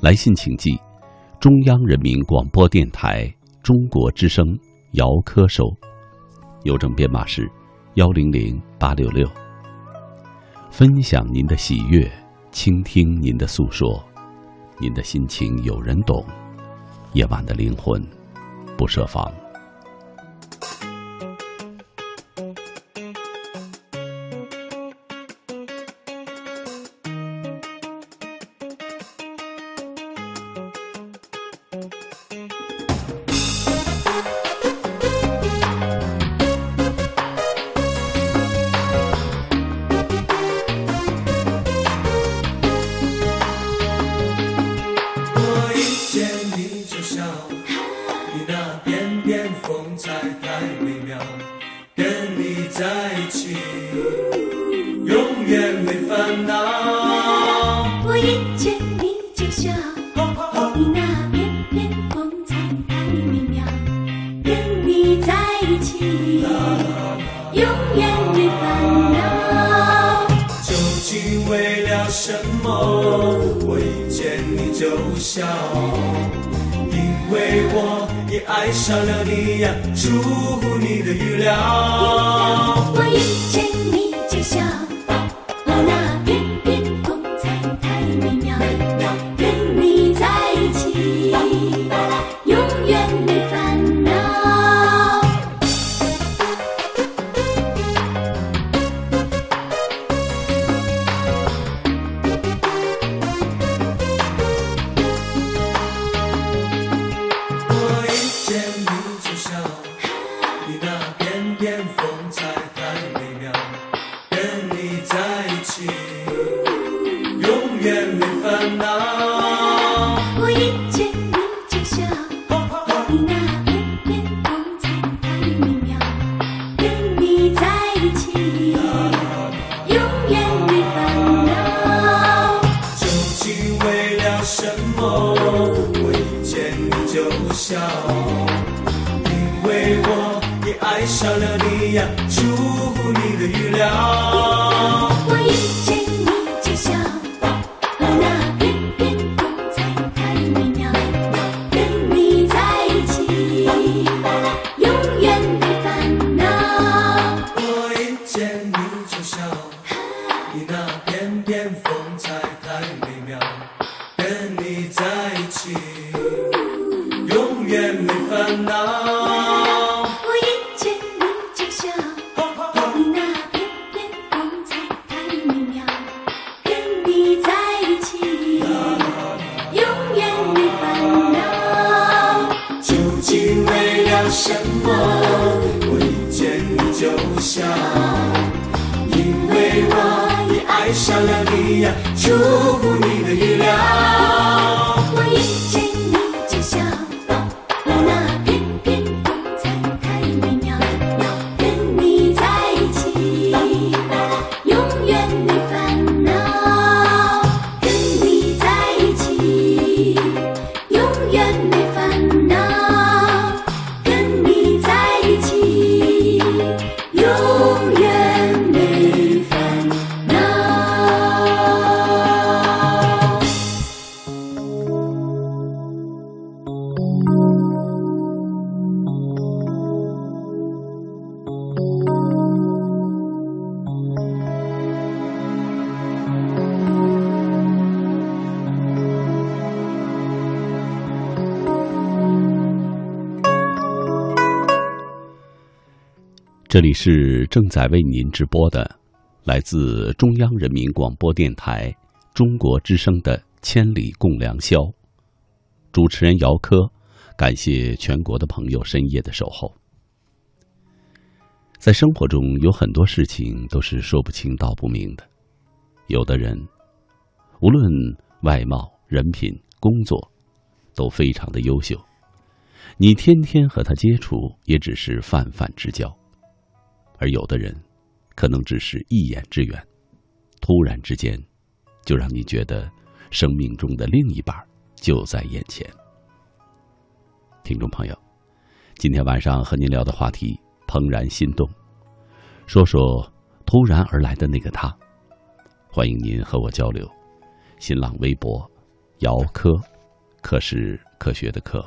来信请寄：中央人民广播电台中国之声姚科收，邮政编码是幺零零八六六。分享您的喜悦，倾听您的诉说，您的心情有人懂。夜晚的灵魂不设防。我一见你就笑，因为我已爱上了你呀，祝福你这里是正在为您直播的来自中央人民广播电台中国之声的千里共良宵主持人姚科感谢全国的朋友深夜的守候。在生活中有很多事情都是说不清道不明的有的人无论外貌人品工作都非常的优秀你天天和他接触也只是泛泛之交而有的人可能只是一眼之缘突然之间就让你觉得生命中的另一半就在眼前。听众朋友今天晚上和您聊的话题怦然心动说说突然而来的那个他。欢迎您和我交流新浪微博姚科科是科学的科。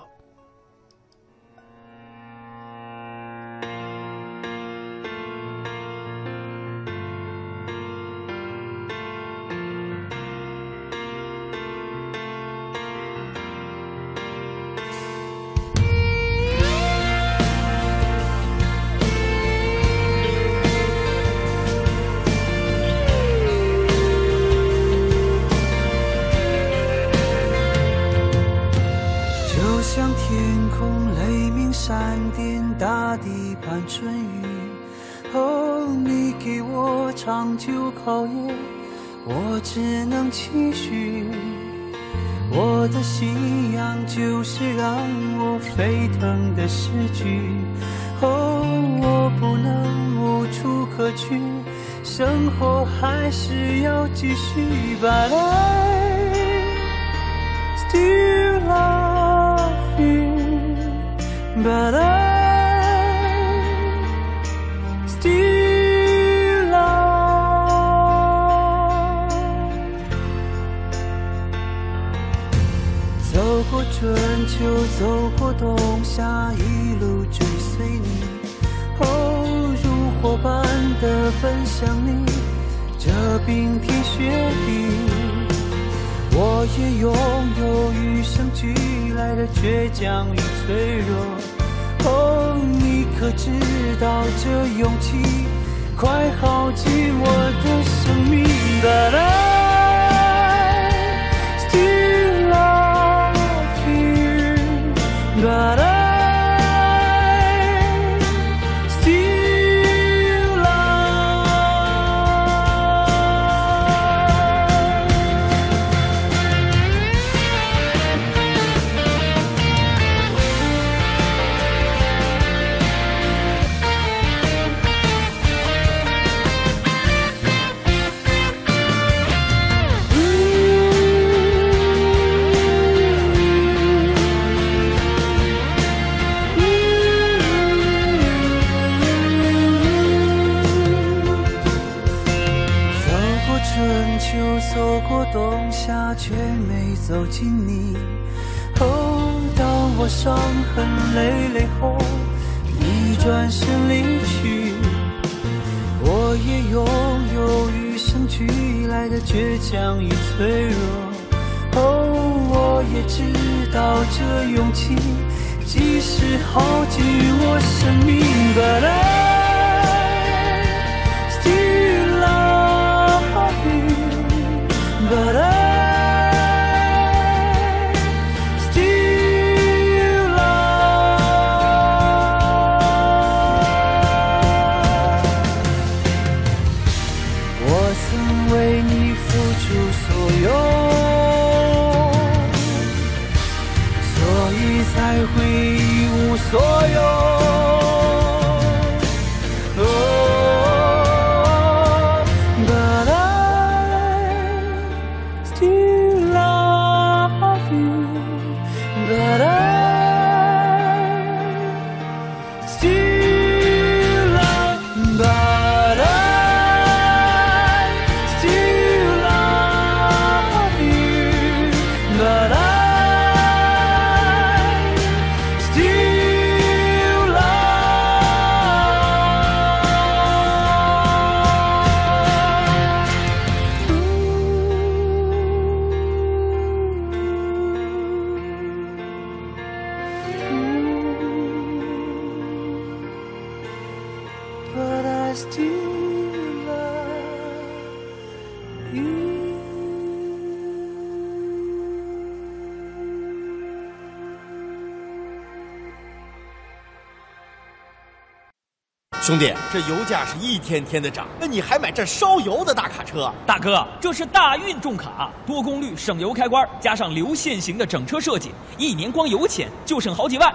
这油价是一天天的涨，那你还买这烧油的大卡车？大哥，这是大运重卡，多功率省油开关，加上流线型的整车设计，一年光油钱就省好几万。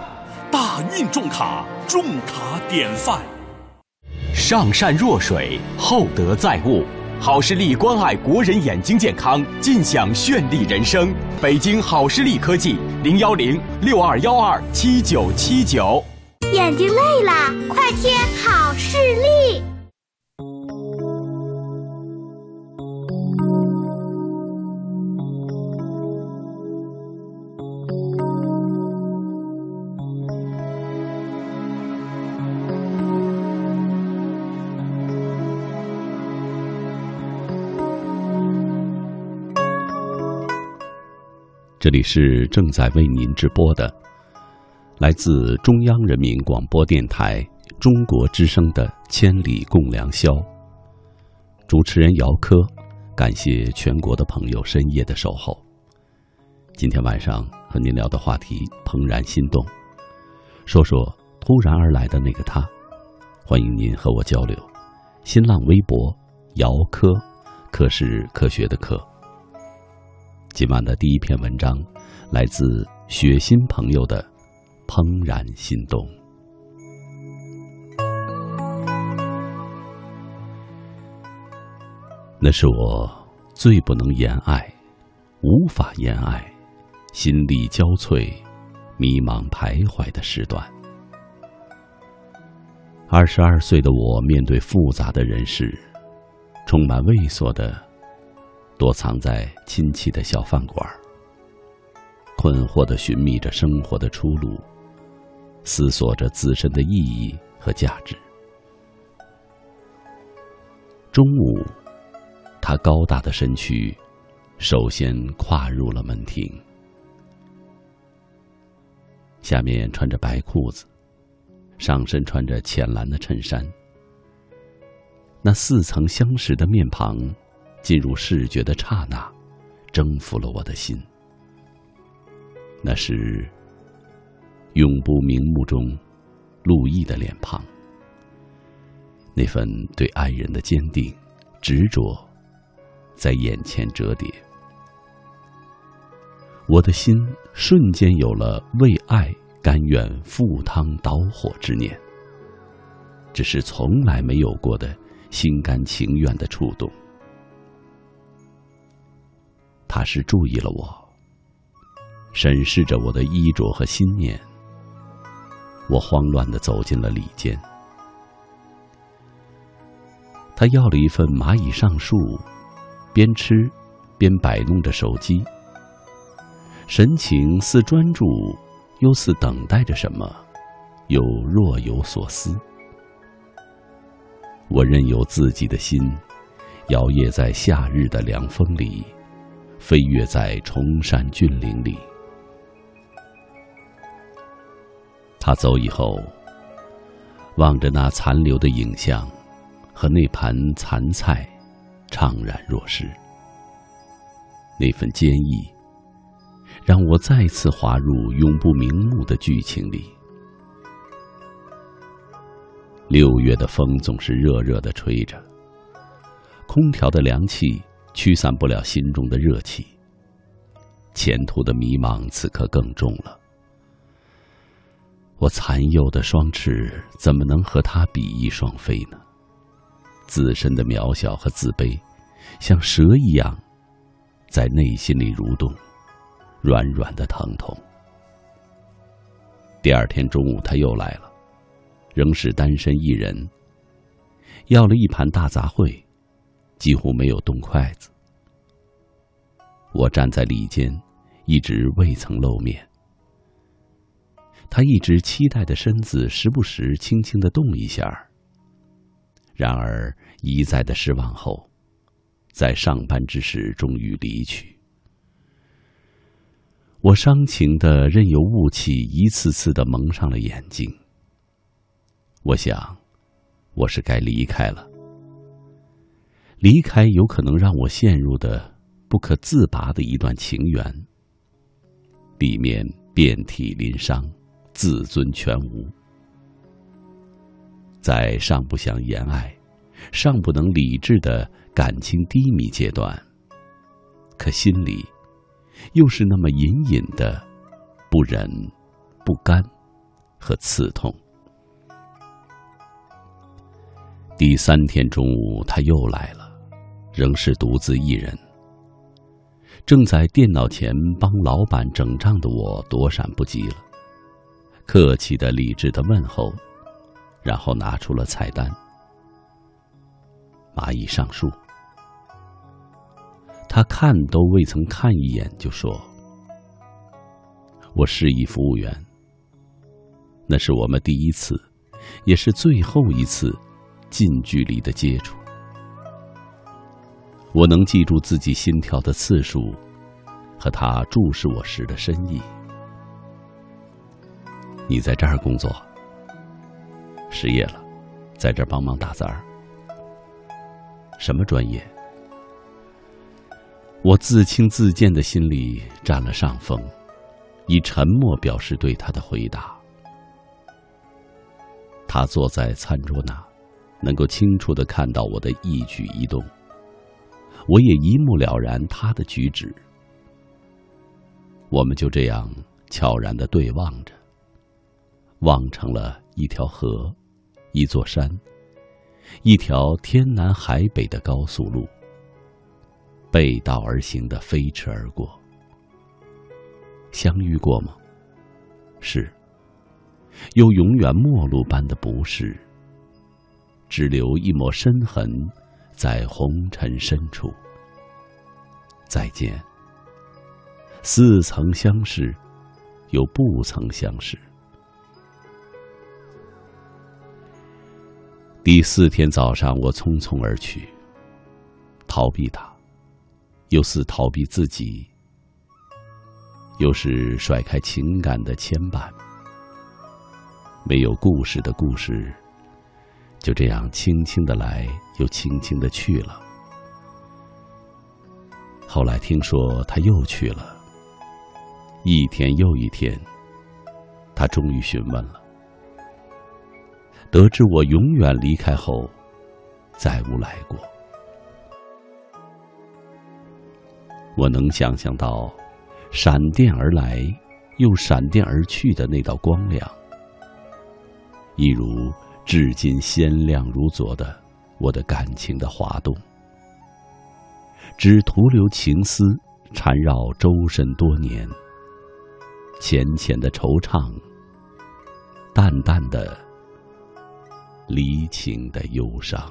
大运重卡，重卡典范。上善若水，厚德载物。好视力关爱国人眼睛健康，尽享绚丽人生。北京好视力科技零幺零六二幺二七九七九。眼睛累了，快贴好视力。这里是正在为您直播的，来自中央人民广播电台中国之声的《千里共良宵》。主持人姚科，感谢全国的朋友深夜的守候。今天晚上和您聊的话题怦然心动，说说突然而来的那个他。欢迎您和我交流。新浪微博姚科，科是科学的科。今晚的第一篇文章，来自雪心朋友的《怦然心动》。那是我最不能言爱、无法言爱、心力交瘁、迷茫徘徊的时段。二十二岁的我，面对复杂的人事，充满畏缩的。躲藏在亲戚的小饭馆，困惑的寻觅着生活的出路，思索着自身的意义和价值。中午，他高大的身躯首先跨入了门庭，下面穿着白裤子，上身穿着浅蓝的衬衫，那似曾相识的面庞。进入视觉的刹那，征服了我的心。那是永不瞑目中陆毅的脸庞，那份对爱人的坚定执着，在眼前折叠。我的心瞬间有了为爱甘愿赴汤蹈火之念，只是从来没有过的心甘情愿的触动。他是注意了我，审视着我的衣着和心念。我慌乱的走进了里间。他要了一份蚂蚁上树，边吃边摆弄着手机，神情似专注，又似等待着什么，又若有所思。我任由自己的心摇曳在夏日的凉风里。飞跃在崇山峻岭里。他走以后，望着那残留的影像和那盘残菜，怅然若失。那份坚毅，让我再次滑入永不瞑目的剧情里。六月的风总是热热的吹着，空调的凉气。驱散不了心中的热气，前途的迷茫此刻更重了。我残幼的双翅怎么能和他比翼双飞呢？自身的渺小和自卑，像蛇一样，在内心里蠕动，软软的疼痛。第二天中午他又来了，仍是单身一人，要了一盘大杂烩。几乎没有动筷子。我站在里间，一直未曾露面。他一直期待的身子，时不时轻轻的动一下。然而一再的失望后，在上班之时终于离去。我伤情的任由雾气一次次的蒙上了眼睛。我想，我是该离开了。离开有可能让我陷入的不可自拔的一段情缘，里面遍体鳞伤，自尊全无。在尚不想言爱、尚不能理智的感情低迷阶段，可心里又是那么隐隐的不忍、不甘和刺痛。第三天中午，他又来了，仍是独自一人。正在电脑前帮老板整账的我躲闪不及了，客气的、理智的问候，然后拿出了菜单。蚂蚁上树，他看都未曾看一眼就说：“我示意服务员。”那是我们第一次，也是最后一次。近距离的接触，我能记住自己心跳的次数，和他注视我时的深意。你在这儿工作，失业了，在这儿帮忙打杂儿。什么专业？我自轻自贱的心里占了上风，以沉默表示对他的回答。他坐在餐桌那。能够清楚的看到我的一举一动，我也一目了然他的举止。我们就这样悄然的对望着，望成了一条河，一座山，一条天南海北的高速路，背道而行的飞驰而过。相遇过吗？是，又永远陌路般的不是。只留一抹深痕，在红尘深处。再见。似曾相识，又不曾相识。第四天早上，我匆匆而去，逃避他，又似逃避自己，又是甩开情感的牵绊。没有故事的故事。就这样轻轻的来，又轻轻的去了。后来听说他又去了，一天又一天，他终于询问了。得知我永远离开后，再无来过。我能想象到，闪电而来，又闪电而去的那道光亮，一如。至今鲜亮如昨的我的感情的滑动，只徒留情丝缠绕周身多年。浅浅的惆怅，淡淡的离情的忧伤。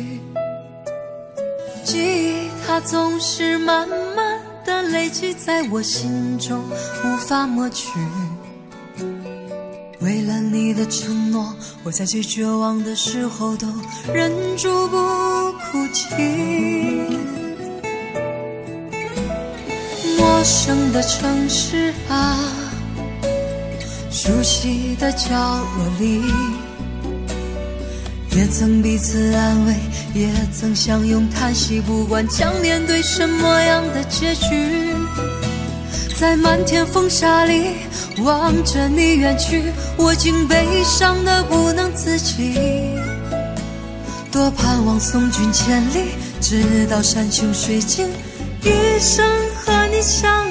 记忆它总是慢慢的累积在我心中，无法抹去。为了你的承诺，我在最绝望的时候都忍住不哭泣。陌生的城市啊。熟悉的角落里，也曾彼此安慰，也曾相拥叹息。不管将面对什么样的结局，在漫天风沙里望着你远去，我竟悲伤的不能自己。多盼望送君千里，直到山穷水尽，一生和你相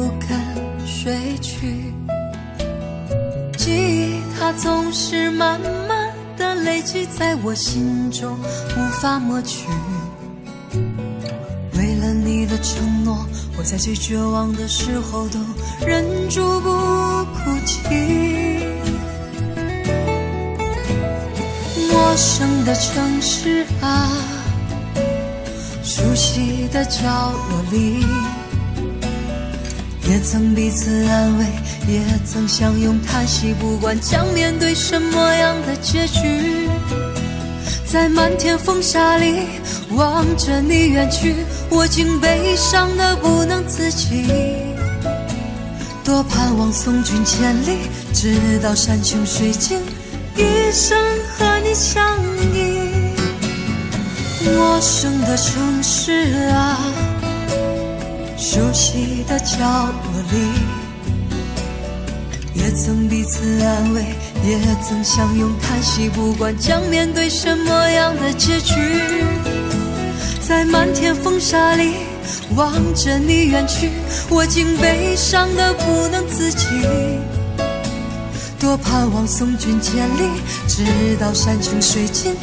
总是慢慢的累积在我心中，无法抹去。为了你的承诺，我在最绝望的时候都忍住不哭泣。陌生的城市啊，熟悉的角落里，也曾彼此安慰，也曾相拥叹息。不管将面对什么样的结局，在漫天风沙里望着你远去，我竟悲伤的不能自己。多盼望送君千里，直到山穷水尽，一生和你相依。陌生的城市啊，熟悉的角落里，也曾彼此安慰，也曾相拥叹息。不管将面对什么样的结局，在漫天风沙里望着你远去，我竟悲伤的不能自己。多盼望送君千里，直到山穷水尽，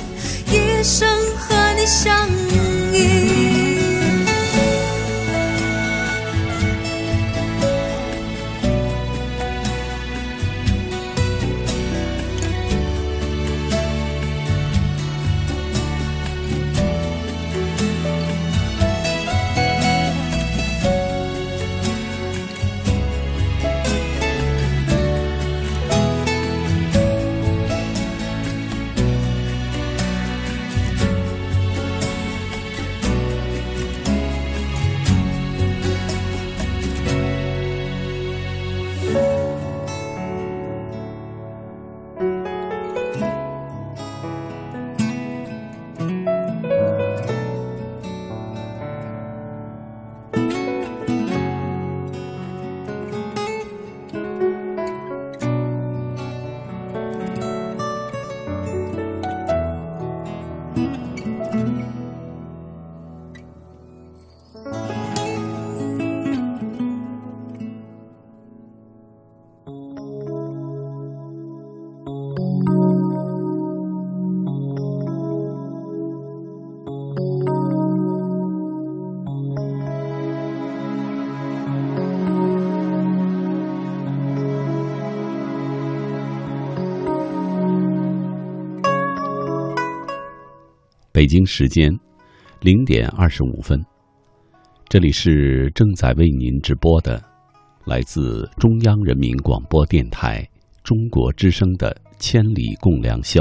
一生和你相依。北京时间零点二十五分，这里是正在为您直播的，来自中央人民广播电台中国之声的《千里共良宵》。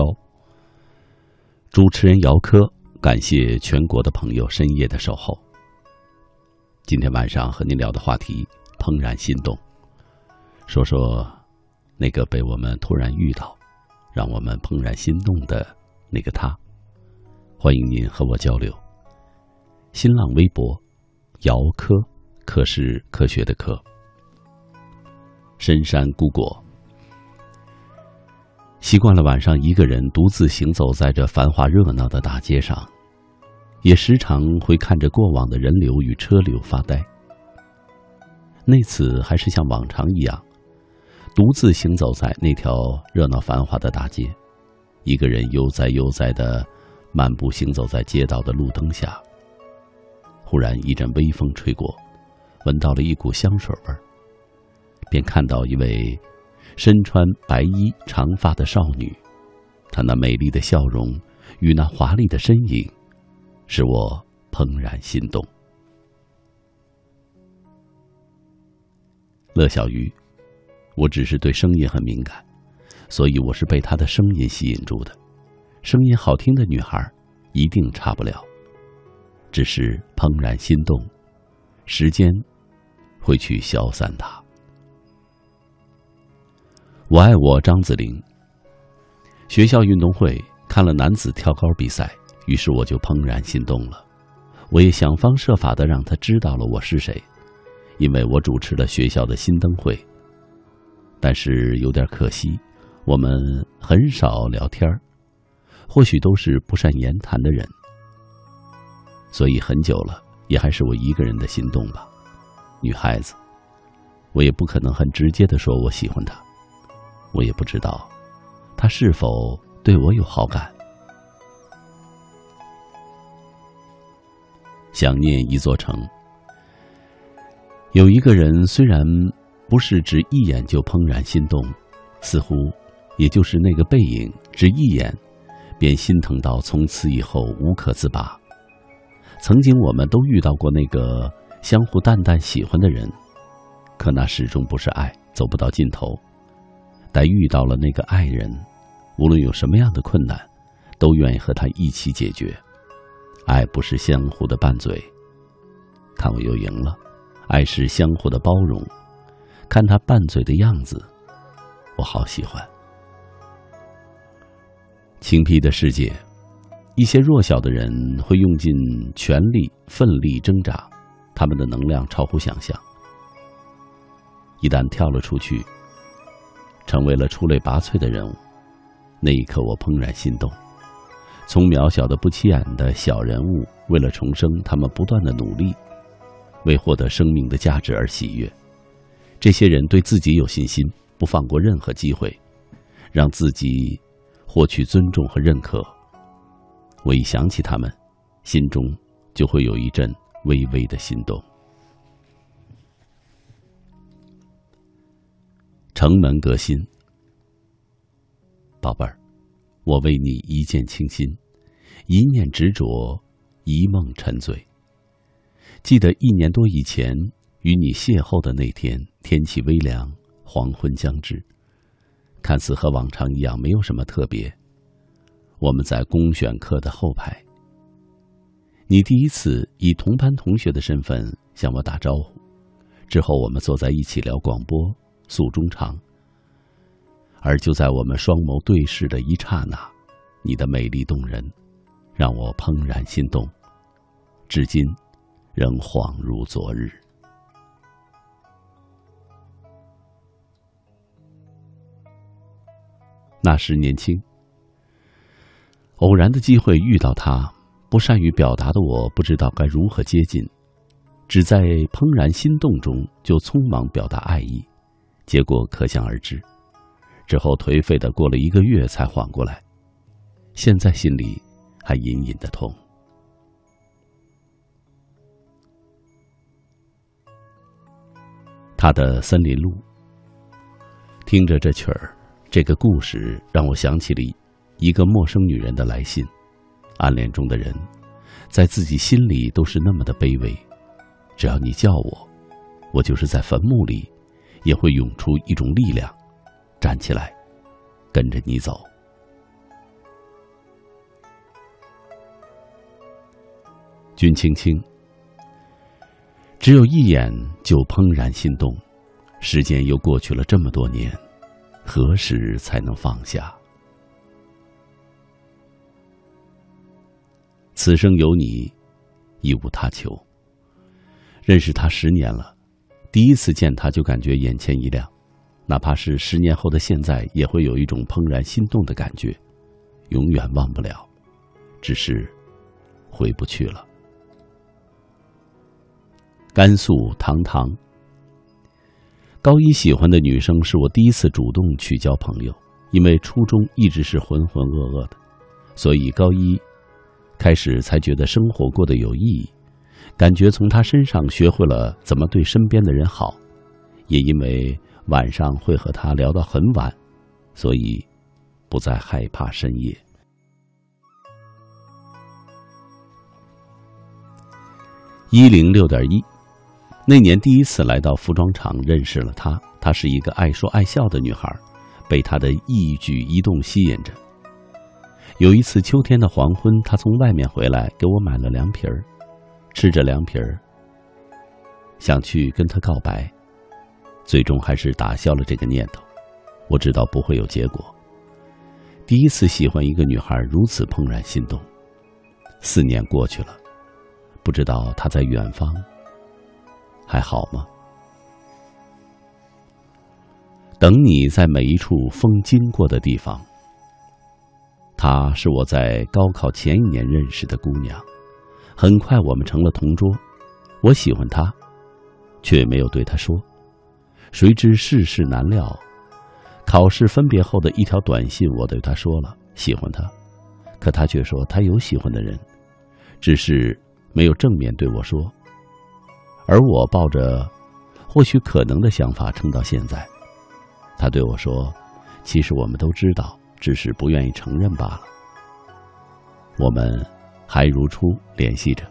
主持人姚科，感谢全国的朋友深夜的守候。今天晚上和您聊的话题怦然心动，说说那个被我们突然遇到，让我们怦然心动的那个他。欢迎您和我交流。新浪微博，姚科，科是科学的科。深山孤果，习惯了晚上一个人独自行走在这繁华热闹的大街上，也时常会看着过往的人流与车流发呆。那次还是像往常一样，独自行走在那条热闹繁华的大街，一个人悠哉悠哉的。漫步行走在街道的路灯下，忽然一阵微风吹过，闻到了一股香水味儿，便看到一位身穿白衣长发的少女，她那美丽的笑容与那华丽的身影，使我怦然心动。乐小鱼，我只是对声音很敏感，所以我是被她的声音吸引住的。声音好听的女孩，一定差不了。只是怦然心动，时间会去消散它。我爱我张子玲。学校运动会看了男子跳高比赛，于是我就怦然心动了。我也想方设法的让他知道了我是谁，因为我主持了学校的新灯会。但是有点可惜，我们很少聊天儿或许都是不善言谈的人，所以很久了也还是我一个人的心动吧。女孩子，我也不可能很直接的说我喜欢她，我也不知道。他是否对我有好感？想念一座城，有一个人，虽然不是只一眼就怦然心动，似乎也就是那个背影，只一眼便心疼到从此以后无可自拔。曾经我们都遇到过那个相互淡淡喜欢的人，可那始终不是爱，走不到尽头。但遇到了那个爱人，无论有什么样的困难，都愿意和他一起解决。爱不是相互的拌嘴，看我又赢了；爱是相互的包容，看他拌嘴的样子，我好喜欢。青僻的世界，一些弱小的人会用尽全力奋力挣扎，他们的能量超乎想象。一旦跳了出去。成为了出类拔萃的人物，那一刻我怦然心动。从渺小的不起眼的小人物，为了重生，他们不断的努力，为获得生命的价值而喜悦。这些人对自己有信心，不放过任何机会，让自己获取尊重和认可。我一想起他们，心中就会有一阵微微的心动。城门革新，宝贝儿，我为你一见倾心，一念执着，一梦沉醉。记得一年多以前与你邂逅的那天，天气微凉，黄昏将至，看似和往常一样，没有什么特别。我们在公选课的后排，你第一次以同班同学的身份向我打招呼，之后我们坐在一起聊广播。诉衷肠，而就在我们双眸对视的一刹那，你的美丽动人，让我怦然心动，至今仍恍如昨日。那时年轻，偶然的机会遇到他，不善于表达的我不知道该如何接近，只在怦然心动中就匆忙表达爱意。结果可想而知，之后颓废的过了一个月才缓过来，现在心里还隐隐的痛。他的森林路，听着这曲儿，这个故事让我想起了一个陌生女人的来信。暗恋中的人，在自己心里都是那么的卑微，只要你叫我，我就是在坟墓里。也会涌出一种力量，站起来，跟着你走。君青青，只有一眼就怦然心动，时间又过去了这么多年，何时才能放下？此生有你，亦无他求。认识他十年了。第一次见他就感觉眼前一亮，哪怕是十年后的现在，也会有一种怦然心动的感觉，永远忘不了，只是回不去了。甘肃堂堂，高一喜欢的女生是我第一次主动去交朋友，因为初中一直是浑浑噩噩的，所以高一开始才觉得生活过得有意义。感觉从她身上学会了怎么对身边的人好，也因为晚上会和他聊到很晚，所以不再害怕深夜。一零六点一，那年第一次来到服装厂，认识了她。她是一个爱说爱笑的女孩，被她的一举一动吸引着。有一次秋天的黄昏，他从外面回来，给我买了凉皮儿，吃着凉皮儿，想去跟他告白，最终还是打消了这个念头。我知道不会有结果。第一次喜欢一个女孩如此怦然心动，四年过去了，不知道她在远方还好吗？等你在每一处风经过的地方。她是我在高考前一年认识的姑娘，很快我们成了同桌。我喜欢她，却没有对她说。谁知世事难料。考试分别后的一条短信，我对她说了喜欢她，可她却说她有喜欢的人，只是没有正面对我说。而我抱着或许可能的想法撑到现在，他对我说：“其实我们都知道，只是不愿意承认罢了。”我们还如初联系着，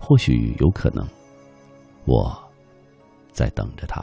或许有可能，我在等着他。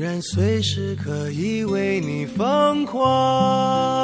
然随时可以为你疯狂。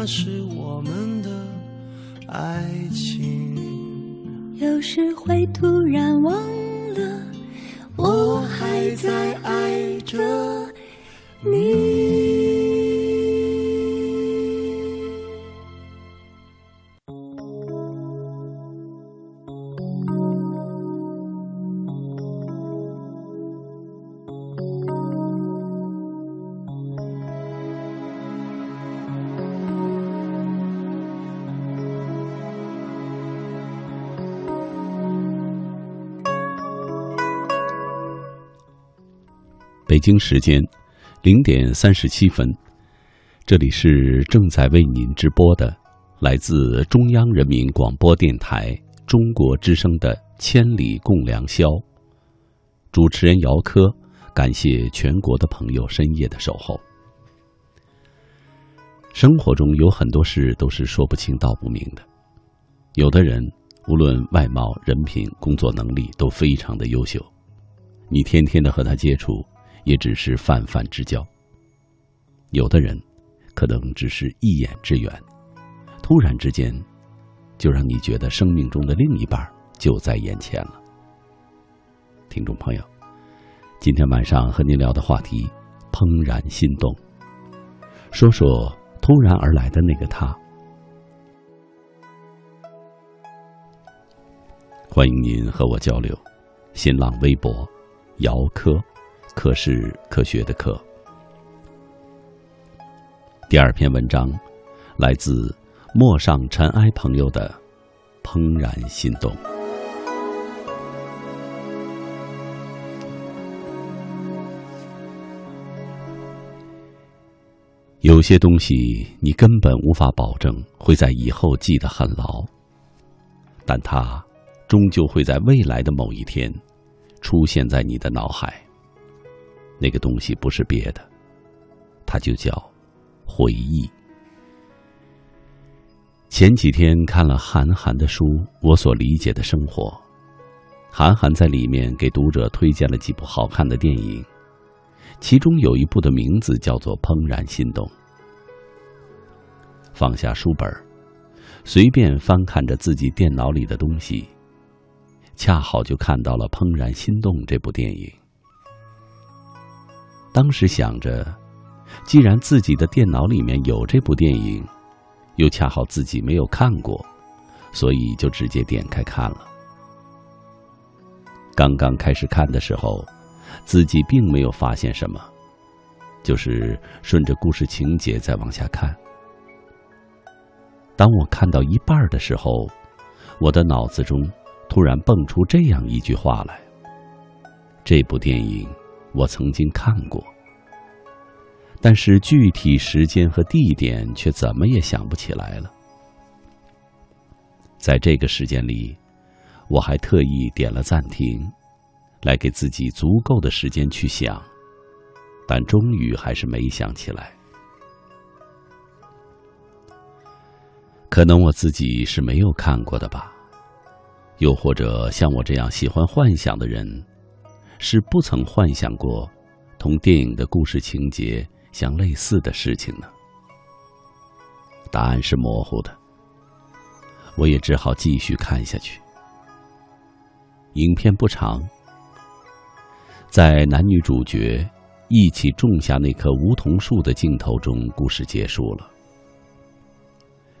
那是北京时间零点三十七分，这里是正在为您直播的来自中央人民广播电台中国之声的《千里共良宵》。主持人姚科，感谢全国的朋友深夜的守候。生活中有很多事都是说不清道不明的，有的人无论外貌、人品、工作能力都非常的优秀，你天天的和他接触，也只是泛泛之交；有的人可能只是一眼之缘，突然之间就让你觉得生命中的另一半就在眼前了。听众朋友，今天晚上和您聊的话题：怦然心动，说说。突然而来的那个他，欢迎您和我交流。新浪微博，姚科，科是科学的科。第二篇文章来自陌上尘埃朋友的怦然心动。有些东西你根本无法保证会在以后记得很牢，但它终究会在未来的某一天出现在你的脑海。那个东西不是别的，它就叫回忆。前几天看了韩寒的书《我所理解的生活》，韩寒在里面给读者推荐了几部好看的电影。其中有一部的名字叫做《怦然心动》。放下书本随便翻看着自己电脑里的东西，恰好就看到了《怦然心动》这部电影。当时想着，既然自己的电脑里面有这部电影，又恰好自己没有看过，所以就直接点开看了。刚刚开始看的时候。自己并没有发现什么，就是顺着故事情节再往下看。当我看到一半的时候，我的脑子中突然蹦出这样一句话来：“这部电影我曾经看过，但是具体时间和地点却怎么也想不起来了。”在这个时间里，我还特意点了暂停。来给自己足够的时间去想，但终于还是没想起来。可能我自己是没有看过的吧，又或者像我这样喜欢幻想的人，是不曾幻想过同电影的故事情节相类似的事情呢？答案是模糊的，我也只好继续看下去。影片不长。在男女主角一起种下那棵梧桐树的镜头中，故事结束了。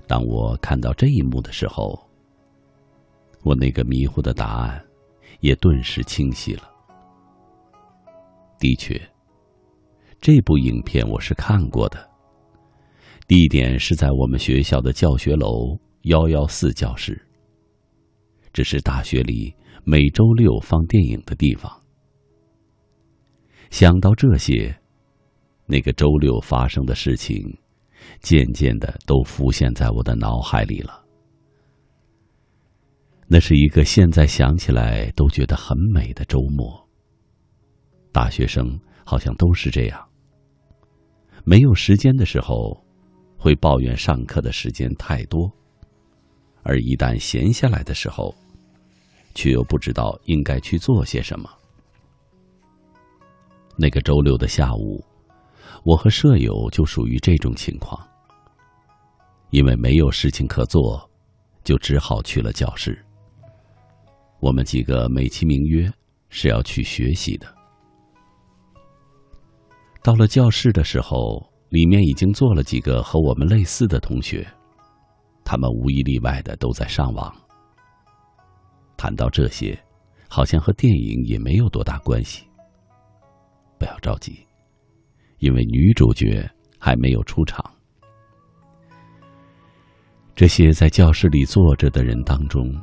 当我看到这一幕的时候，我那个迷糊的答案也顿时清晰了。的确，这部影片我是看过的，地点是在我们学校的教学楼幺幺四教室。这是大学里每周六放电影的地方。想到这些，那个周六发生的事情，渐渐的都浮现在我的脑海里了。那是一个现在想起来都觉得很美的周末。大学生好像都是这样，没有时间的时候，会抱怨上课的时间太多；而一旦闲下来的时候，却又不知道应该去做些什么。那个周六的下午，我和舍友就属于这种情况。因为没有事情可做，就只好去了教室。我们几个美其名曰是要去学习的。到了教室的时候，里面已经坐了几个和我们类似的同学，他们无一例外的都在上网。谈到这些，好像和电影也没有多大关系。不要着急，因为女主角还没有出场。这些在教室里坐着的人当中，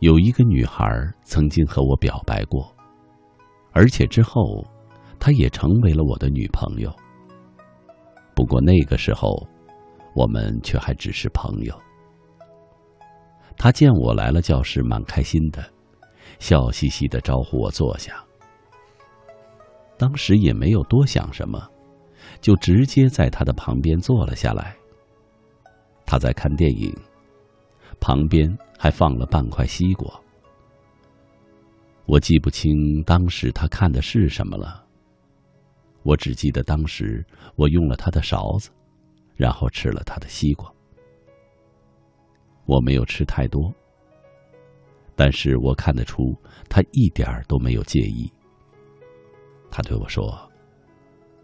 有一个女孩曾经和我表白过，而且之后，她也成为了我的女朋友。不过那个时候，我们却还只是朋友。她见我来了教室，蛮开心的，笑嘻嘻的招呼我坐下。当时也没有多想什么，就直接在她的旁边坐了下来。她在看电影，旁边还放了半块西瓜。我记不清当时她看的是什么了。我只记得当时我用了他的勺子，然后吃了他的西瓜。我没有吃太多，但是我看得出他一点儿都没有介意。他对我说：“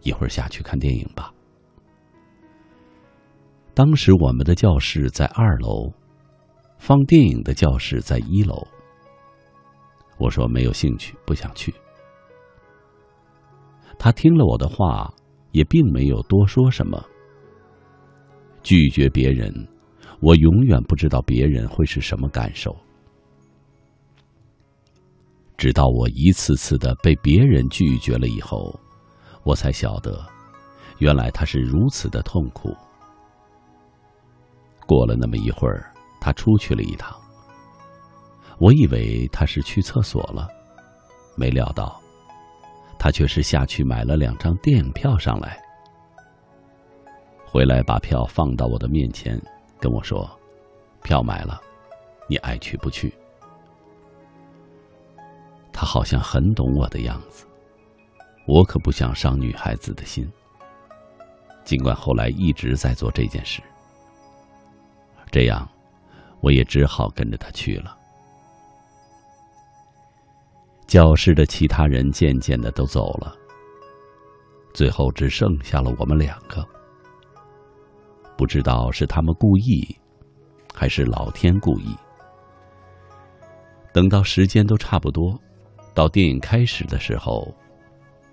一会儿下去看电影吧。”当时我们的教室在二楼，放电影的教室在一楼。我说没有兴趣，不想去。他听了我的话，也并没有多说什么。拒绝别人，我永远不知道别人会是什么感受。直到我一次次的被别人拒绝了以后，我才晓得，原来他是如此的痛苦。过了那么一会儿，他出去了一趟。我以为他是去厕所了，没料到，他却是下去买了两张电影票上来，回来把票放到我的面前，跟我说：“票买了，你爱去不去？”他好像很懂我的样子，我可不想伤女孩子的心。尽管后来一直在做这件事，这样，我也只好跟着他去了。教室的其他人渐渐的都走了，最后只剩下了我们两个。不知道是他们故意，还是老天故意。等到时间都差不多，到电影开始的时候，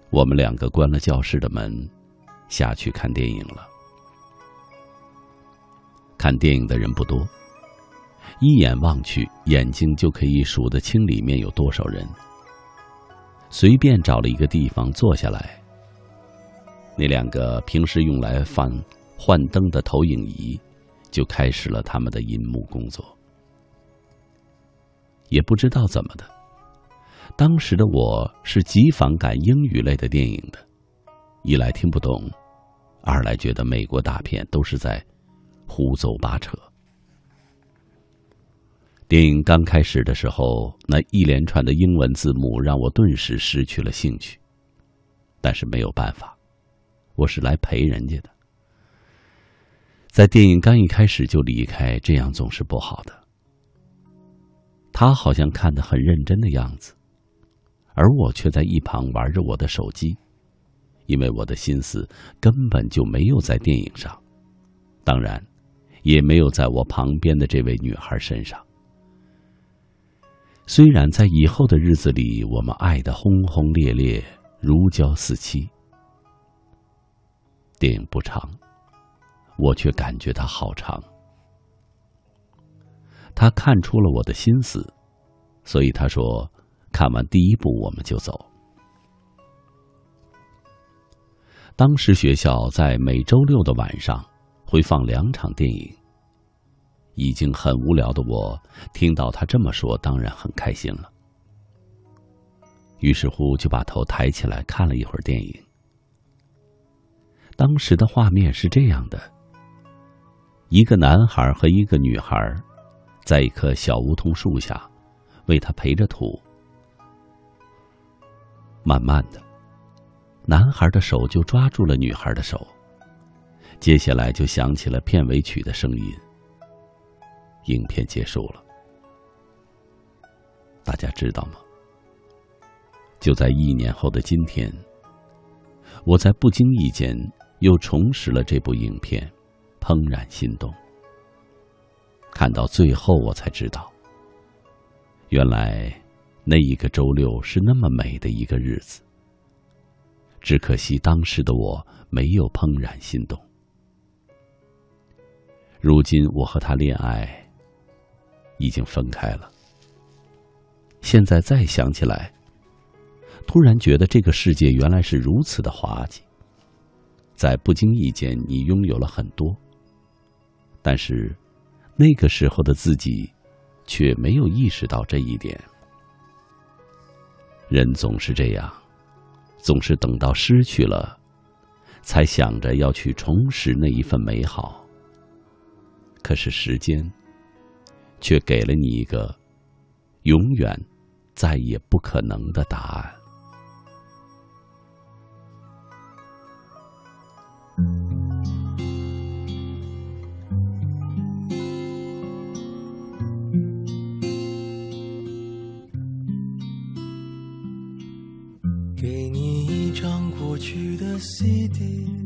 我们两个关了教室的门，下去看电影了。看电影的人不多，一眼望去，眼睛就可以数得清里面有多少人。随便找了一个地方坐下来，那两个平时用来放幻灯的投影仪就开始了他们的银幕工作。也不知道怎么的，当时的我是极反感英语类的电影的，一来听不懂，二来觉得美国大片都是在胡诌八扯。电影刚开始的时候，那一连串的英文字幕让我顿时失去了兴趣。但是没有办法，我是来陪人家的。在电影刚一开始就离开，这样总是不好的。他好像看得很认真的样子，而我却在一旁玩着我的手机，因为我的心思根本就没有在电影上，当然，也没有在我旁边的这位女孩身上。虽然在以后的日子里，我们爱的轰轰烈烈，如胶似漆。电影不长，我却感觉它好长。他看出了我的心思，所以他说：“看完第一部我们就走。”当时学校在每周六的晚上会放两场电影。已经很无聊的我，听到他这么说，当然很开心了。于是乎，就把头抬起来看了一会儿电影。当时的画面是这样的：一个男孩和一个女孩，在一棵小梧桐树下，为他培着土。慢慢的，男孩的手就抓住了女孩的手，接下来就响起了片尾曲的声音。影片结束了，大家知道吗？就在一年后的今天，我在不经意间又重拾了这部影片，怦然心动。看到最后，我才知道，原来那一个周六是那么美的一个日子。只可惜当时的我没有怦然心动。如今我和他恋爱。已经分开了。现在再想起来，突然觉得这个世界原来是如此的滑稽。在不经意间，你拥有了很多，但是那个时候的自己却没有意识到这一点。人总是这样，总是等到失去了，才想着要去重拾那一份美好。可是时间，却给了你一个永远再也不可能的答案。给你一张过去的 CD，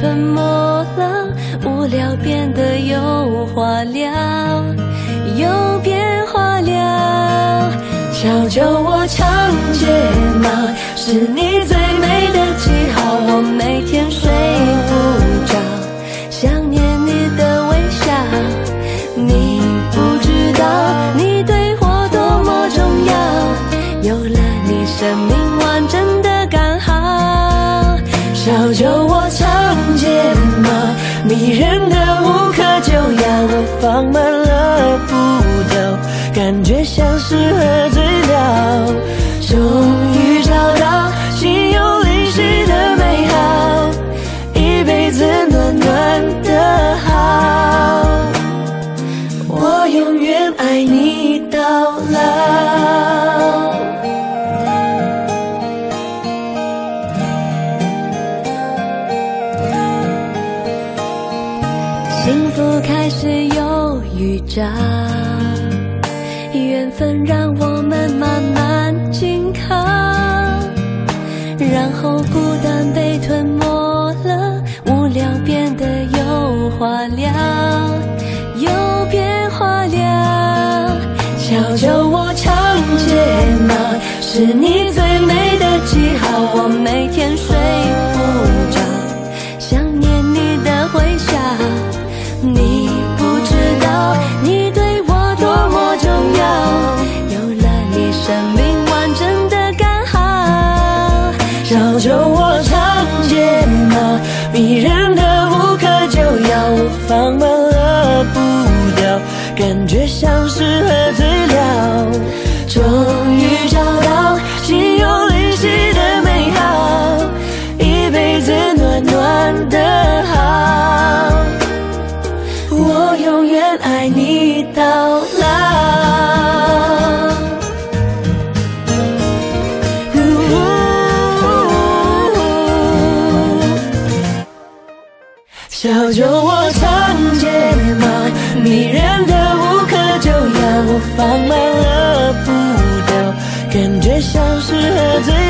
吞没了，无聊变得有话聊，有变化了。小酒窝长睫毛，是你最美的记号。我每天睡不着，想念你的微笑。你不知道，你对我多么重要。有了你，生命迷人的无可救药。我放慢了步调，感觉像是喝醉了。终于找到心有灵犀的美好，一辈子预兆，缘分让我们慢慢紧靠，然后孤单被吞没了，无聊变得有话聊，有变化了。小酒窝长睫毛，是你最美的记号。我每天像是喝醉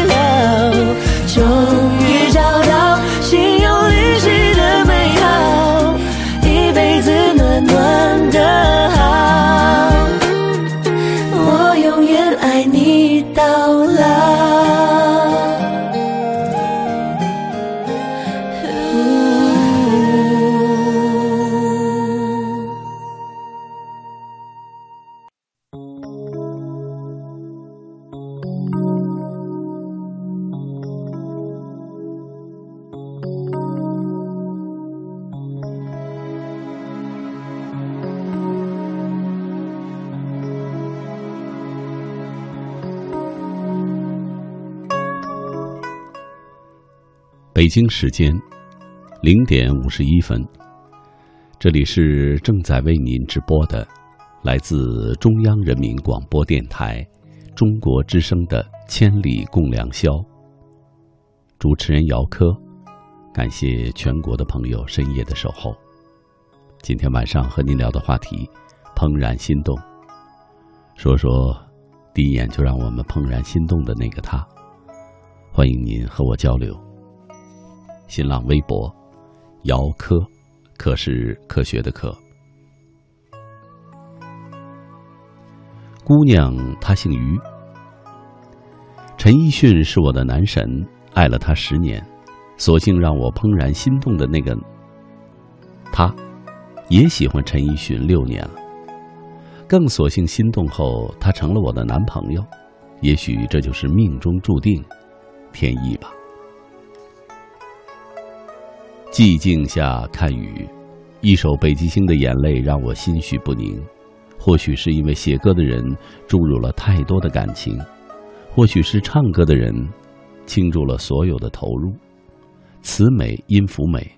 北京时间零点五十一分，这里是正在为您直播的，来自中央人民广播电台中国之声的《千里共良宵》。主持人姚科，感谢全国的朋友深夜的守候。今天晚上和您聊的话题，怦然心动。说说第一眼就让我们怦然心动的那个他。欢迎您和我交流。新浪微博，姚科，科是科学的科。姑娘，她姓于。陈奕迅是我的男神，爱了他十年，索性让我怦然心动的那个他，也喜欢陈奕迅六年了。更索性心动后，他成了我的男朋友。也许这就是命中注定，天意吧。寂静下看雨，一首北极星的眼泪让我心绪不宁。或许是因为写歌的人注入了太多的感情，或许是唱歌的人倾注了所有的投入。词美音符美，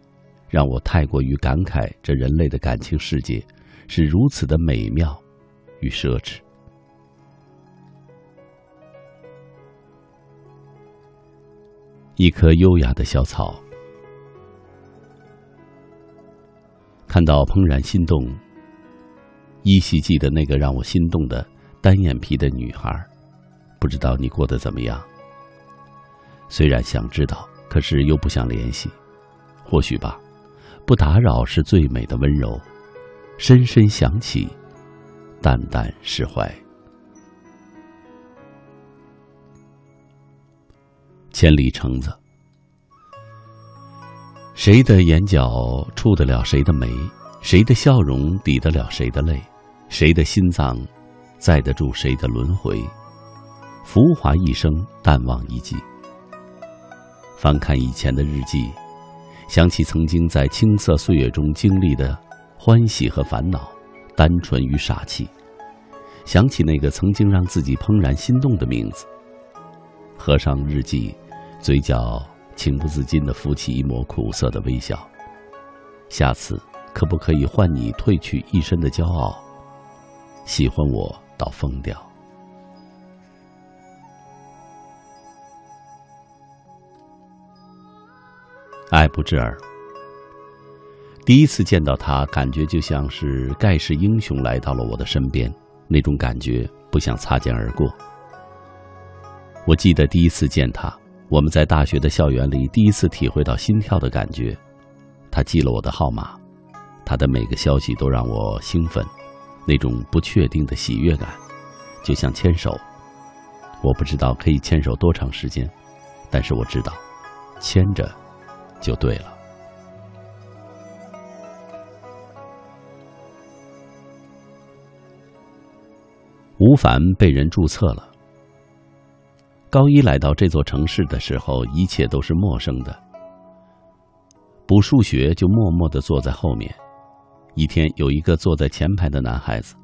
让我太过于感慨，这人类的感情世界是如此的美妙与奢侈。一棵优雅的小草，看到怦然心动。依稀记得那个让我心动的单眼皮的女孩，不知道你过得怎么样。虽然想知道，可是又不想联系。或许吧，不打扰是最美的温柔。深深想起，淡淡释怀。千里橙子，谁的眼角触得了谁的眉？谁的笑容抵得了谁的泪？谁的心脏载得住谁的轮回？浮华一生，淡忘一季。翻看以前的日记，想起曾经在青涩岁月中经历的欢喜和烦恼，单纯与傻气。想起那个曾经让自己怦然心动的名字。合上日记，嘴角情不自禁地浮起一抹苦涩的微笑。下次可不可以换你褪去一身的骄傲？喜欢我到疯掉。爱不至耳。第一次见到他，感觉就像是盖世英雄来到了我的身边，那种感觉不想擦肩而过。我记得第一次见他，我们在大学的校园里第一次体会到心跳的感觉。他记了我的号码，他的每个消息都让我兴奋。那种不确定的喜悦感，就像牵手。我不知道可以牵手多长时间，但是我知道，牵着就对了。吴凡被人注册了。高一来到这座城市的时候，一切都是陌生的。补数学就默默的坐在后面。一天，有一个坐在前排的男孩子，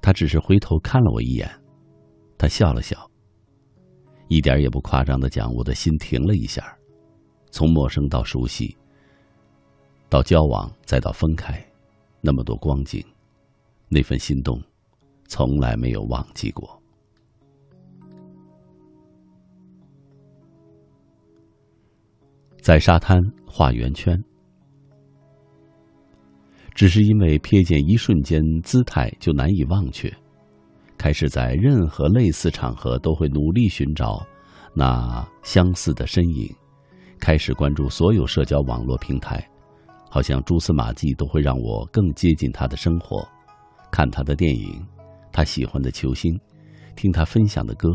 他只是回头看了我一眼，他笑了笑，一点也不夸张的讲，我的心停了一下。从陌生到熟悉，到交往，再到分开，那么多光景，那份心动，从来没有忘记过。在沙滩画圆圈。只是因为瞥见一瞬间，姿态就难以忘却。开始在任何类似场合都会努力寻找那相似的身影，开始关注所有社交网络平台，好像蛛丝马迹都会让我更接近他的生活，看他的电影，他喜欢的球星，听他分享的歌，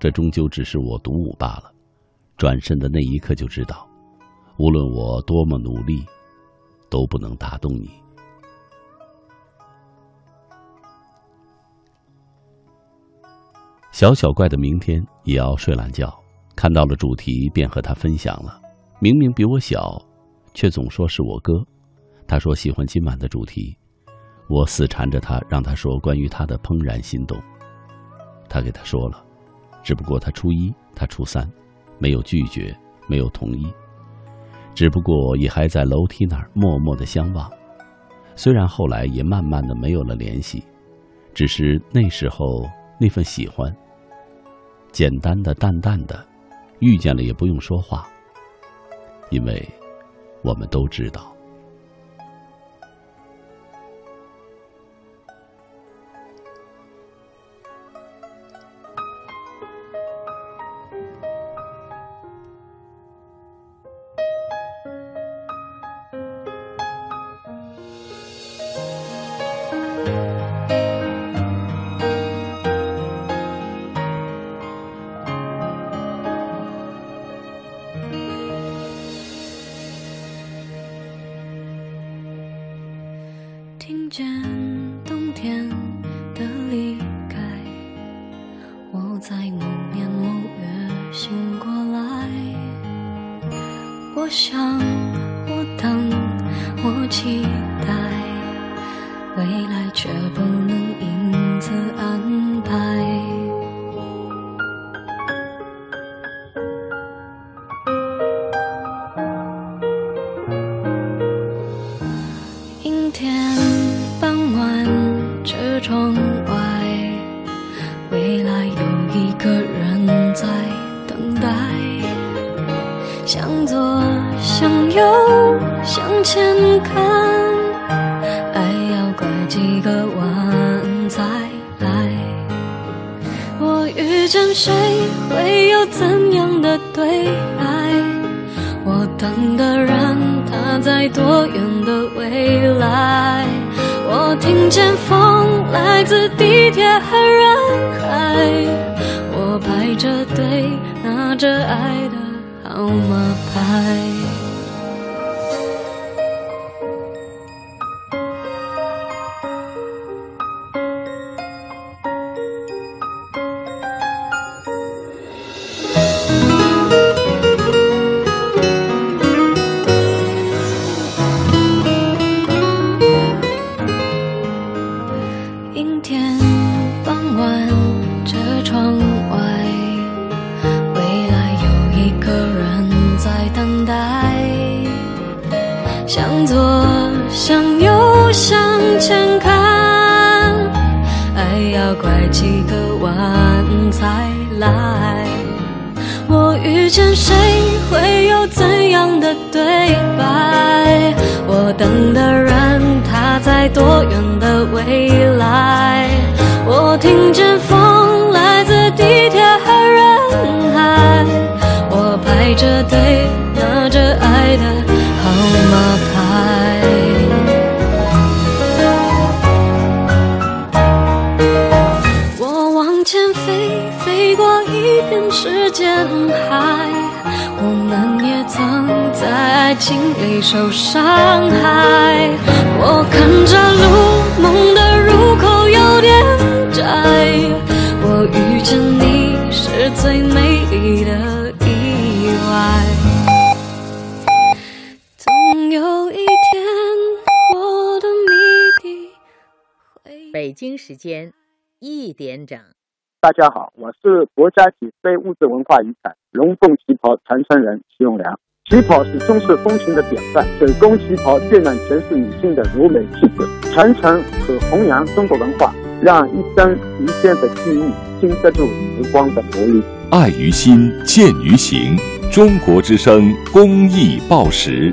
这终究只是我独舞罢了。转身的那一刻就知道，无论我多么努力，都不能打动你。小小怪的明天也要睡懒觉，看到了主题便和他分享了。明明比我小，却总说是我哥。他说喜欢今晚的主题，我死缠着他，让他说关于他的怦然心动。他给他说了，只不过他初一，他初三，没有拒绝，没有同意，只不过也还在楼梯那儿默默的相望。虽然后来也慢慢的没有了联系，只是那时候那份喜欢。简单的、淡淡的，遇见了也不用说话，因为我们都知道。等的人，他在多远的未来？我听见风来自地铁和人海，我排着队在爱情里受伤害。我看着路，梦的入口有点窄。我遇见你是最美丽的意外。总有一天，我的谜底会。北京时间一点整。大家好，我是国家级非物质文化遗产龙凤旗袍传承人徐永良。旗袍是中式风情的典范，手工旗袍渲染全是女性的柔美气质，传承和弘扬中国文化，让一生一线的记忆经得住时光的磨砺。爱于心，见于行。中国之声公益报时。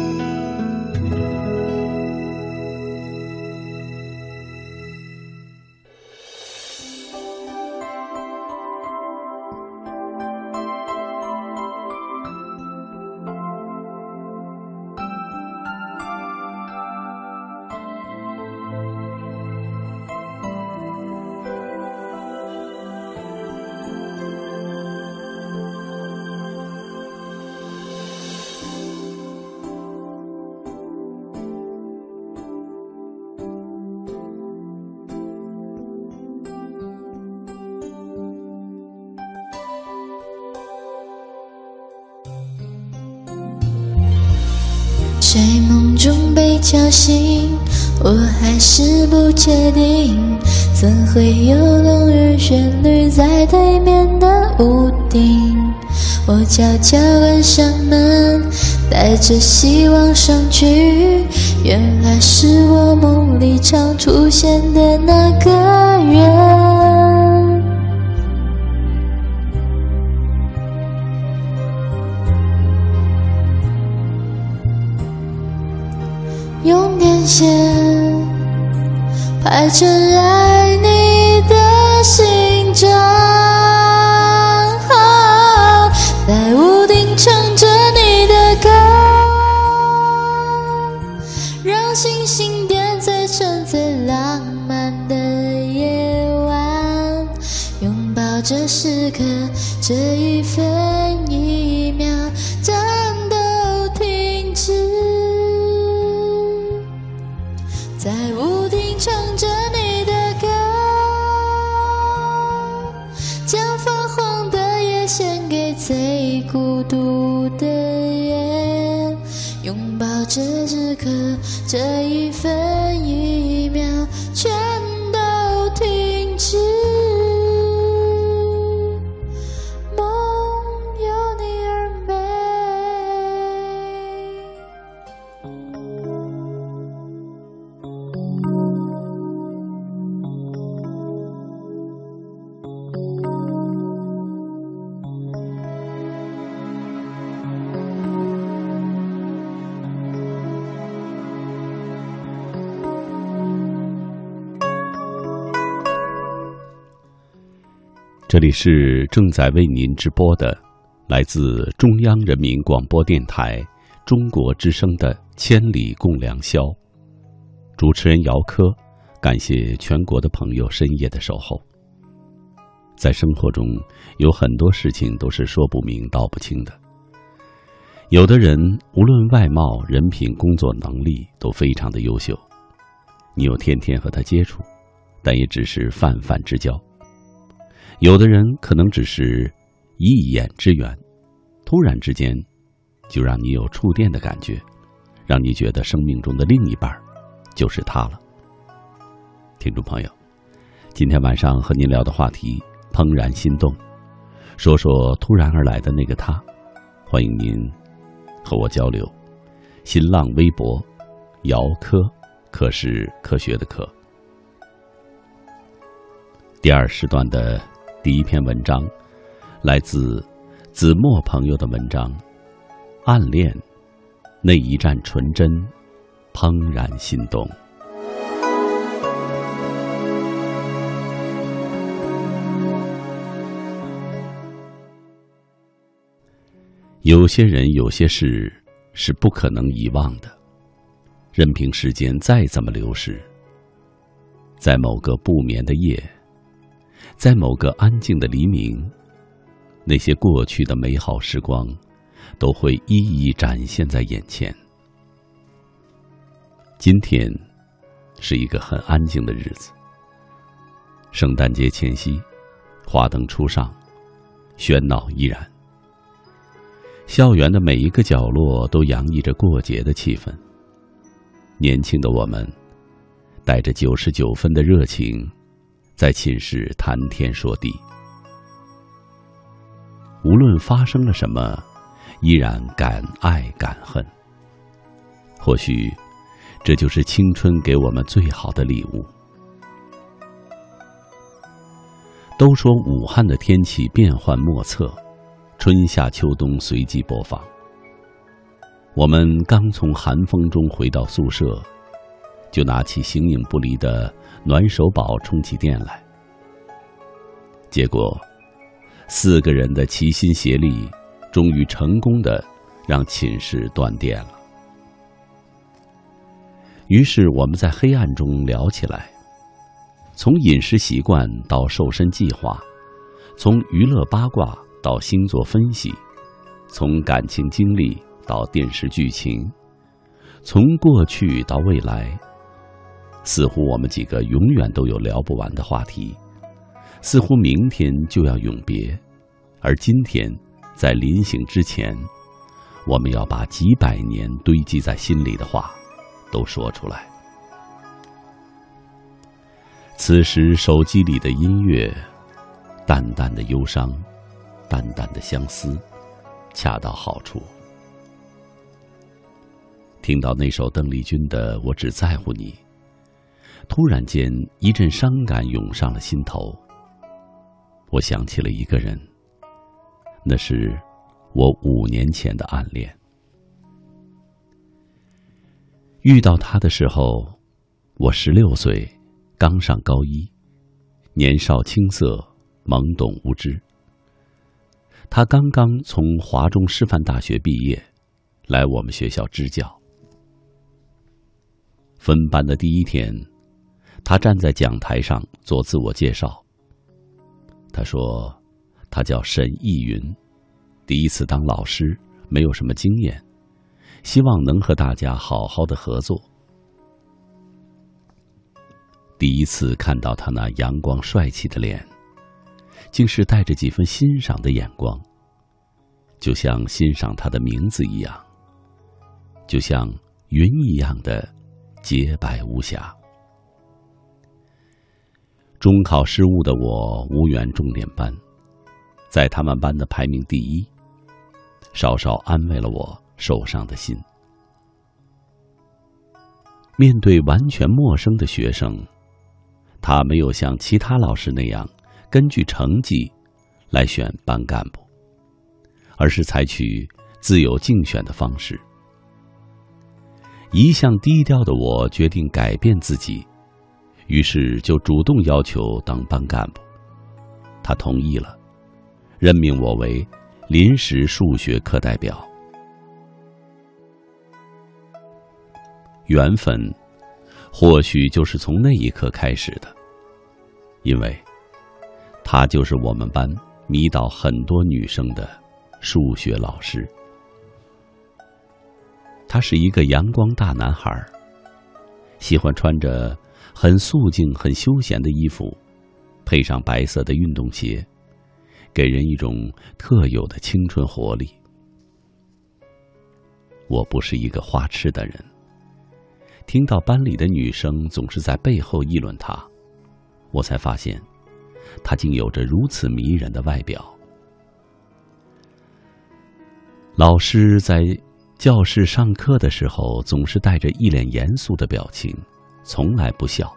小心，我还是不确定，怎会有动人旋律在对面的屋顶？我悄悄关上门，带着希望上去，原来是我梦里常出现的那个人。爱着爱你的形状，在屋顶唱着你的歌，让星星点缀成最浪漫的夜晚，拥抱这时刻，这一分一秒，孤独的夜，拥抱这时刻，这一分一这里是正在为您直播的，来自中央人民广播电台中国之声的《千里共良宵》，主持人姚科，感谢全国的朋友深夜的守候。在生活中，有很多事情都是说不明道不清的。有的人无论外貌、人品、工作能力都非常的优秀，你又天天和他接触，但也只是泛泛之交。有的人可能只是一眼之缘，突然之间就让你有触电的感觉，让你觉得生命中的另一半就是他了。听众朋友，今天晚上和您聊的话题怦然心动，说说突然而来的那个他，欢迎您和我交流。新浪微博姚科，科是科学的科。第二时段的。第一篇文章，来自子墨朋友的文章《暗恋》，那一战纯真，怦然心动。有些人，有些事是不可能遗忘的，任凭时间再怎么流逝，在某个不眠的夜。在某个安静的黎明，那些过去的美好时光，都会一一展现在眼前。今天是一个很安静的日子。圣诞节前夕，花灯初上，喧闹依然。校园的每一个角落都洋溢着过节的气氛。年轻的我们，带着九十九分的热情。在寝室谈天说地，无论发生了什么，依然敢爱敢恨。或许，这就是青春给我们最好的礼物。都说武汉的天气变幻莫测，春夏秋冬随机播放。我们刚从寒风中回到宿舍。就拿起形影不离的暖手宝充起电来，结果四个人的齐心协力，终于成功的让寝室断电了。于是我们在黑暗中聊起来，从饮食习惯到瘦身计划，从娱乐八卦到星座分析，从感情经历到电视剧情，从过去到未来。似乎我们几个永远都有聊不完的话题，似乎明天就要永别，而今天在临行之前，我们要把几百年堆积在心里的话都说出来。此时，手机里的音乐，淡淡的忧伤，淡淡的相思，恰到好处。听到那首邓丽君的《我只在乎你》，突然间一阵伤感涌上了心头。我想起了一个人，那是我五年前的暗恋。遇到他的时候，我十六岁，刚上高一，年少青涩，懵懂无知。他刚刚从华中师范大学毕业，来我们学校支教。分班的第一天，他站在讲台上做自我介绍。他说：“他叫沈逸云，第一次当老师，没有什么经验，希望能和大家好好的合作。”第一次看到他那阳光帅气的脸，竟是带着几分欣赏的眼光，就像欣赏他的名字一样，就像云一样的。洁白无瑕。中考失误的我无缘重点班，在他们班的排名第一，稍稍安慰了我受伤的心。面对完全陌生的学生，他没有像其他老师那样根据成绩来选班干部，而是采取自由竞选的方式。一向低调的我决定改变自己，于是就主动要求当班干部。他同意了，任命我为临时数学课代表。缘分，或许就是从那一刻开始的，因为，他就是我们班迷倒很多女生的数学老师。他是一个阳光大男孩，喜欢穿着很素净、很休闲的衣服，配上白色的运动鞋，给人一种特有的青春活力。我不是一个花痴的人，听到班里的女生总是在背后议论他，我才发现，他竟有着如此迷人的外表。老师在。教室上课的时候，总是带着一脸严肃的表情，从来不笑。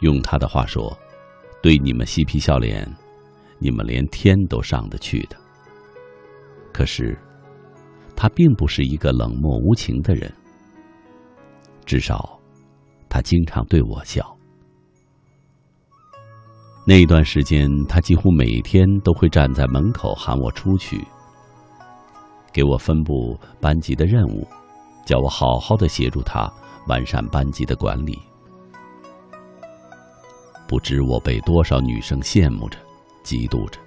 用他的话说：“对你们嬉皮笑脸，你们连天都上得去的。”可是，他并不是一个冷漠无情的人。至少，他经常对我笑。那段时间，他几乎每天都会站在门口喊我出去。给我分布班级的任务，叫我好好的协助他完善班级的管理。不知我被多少女生羡慕着、嫉妒着。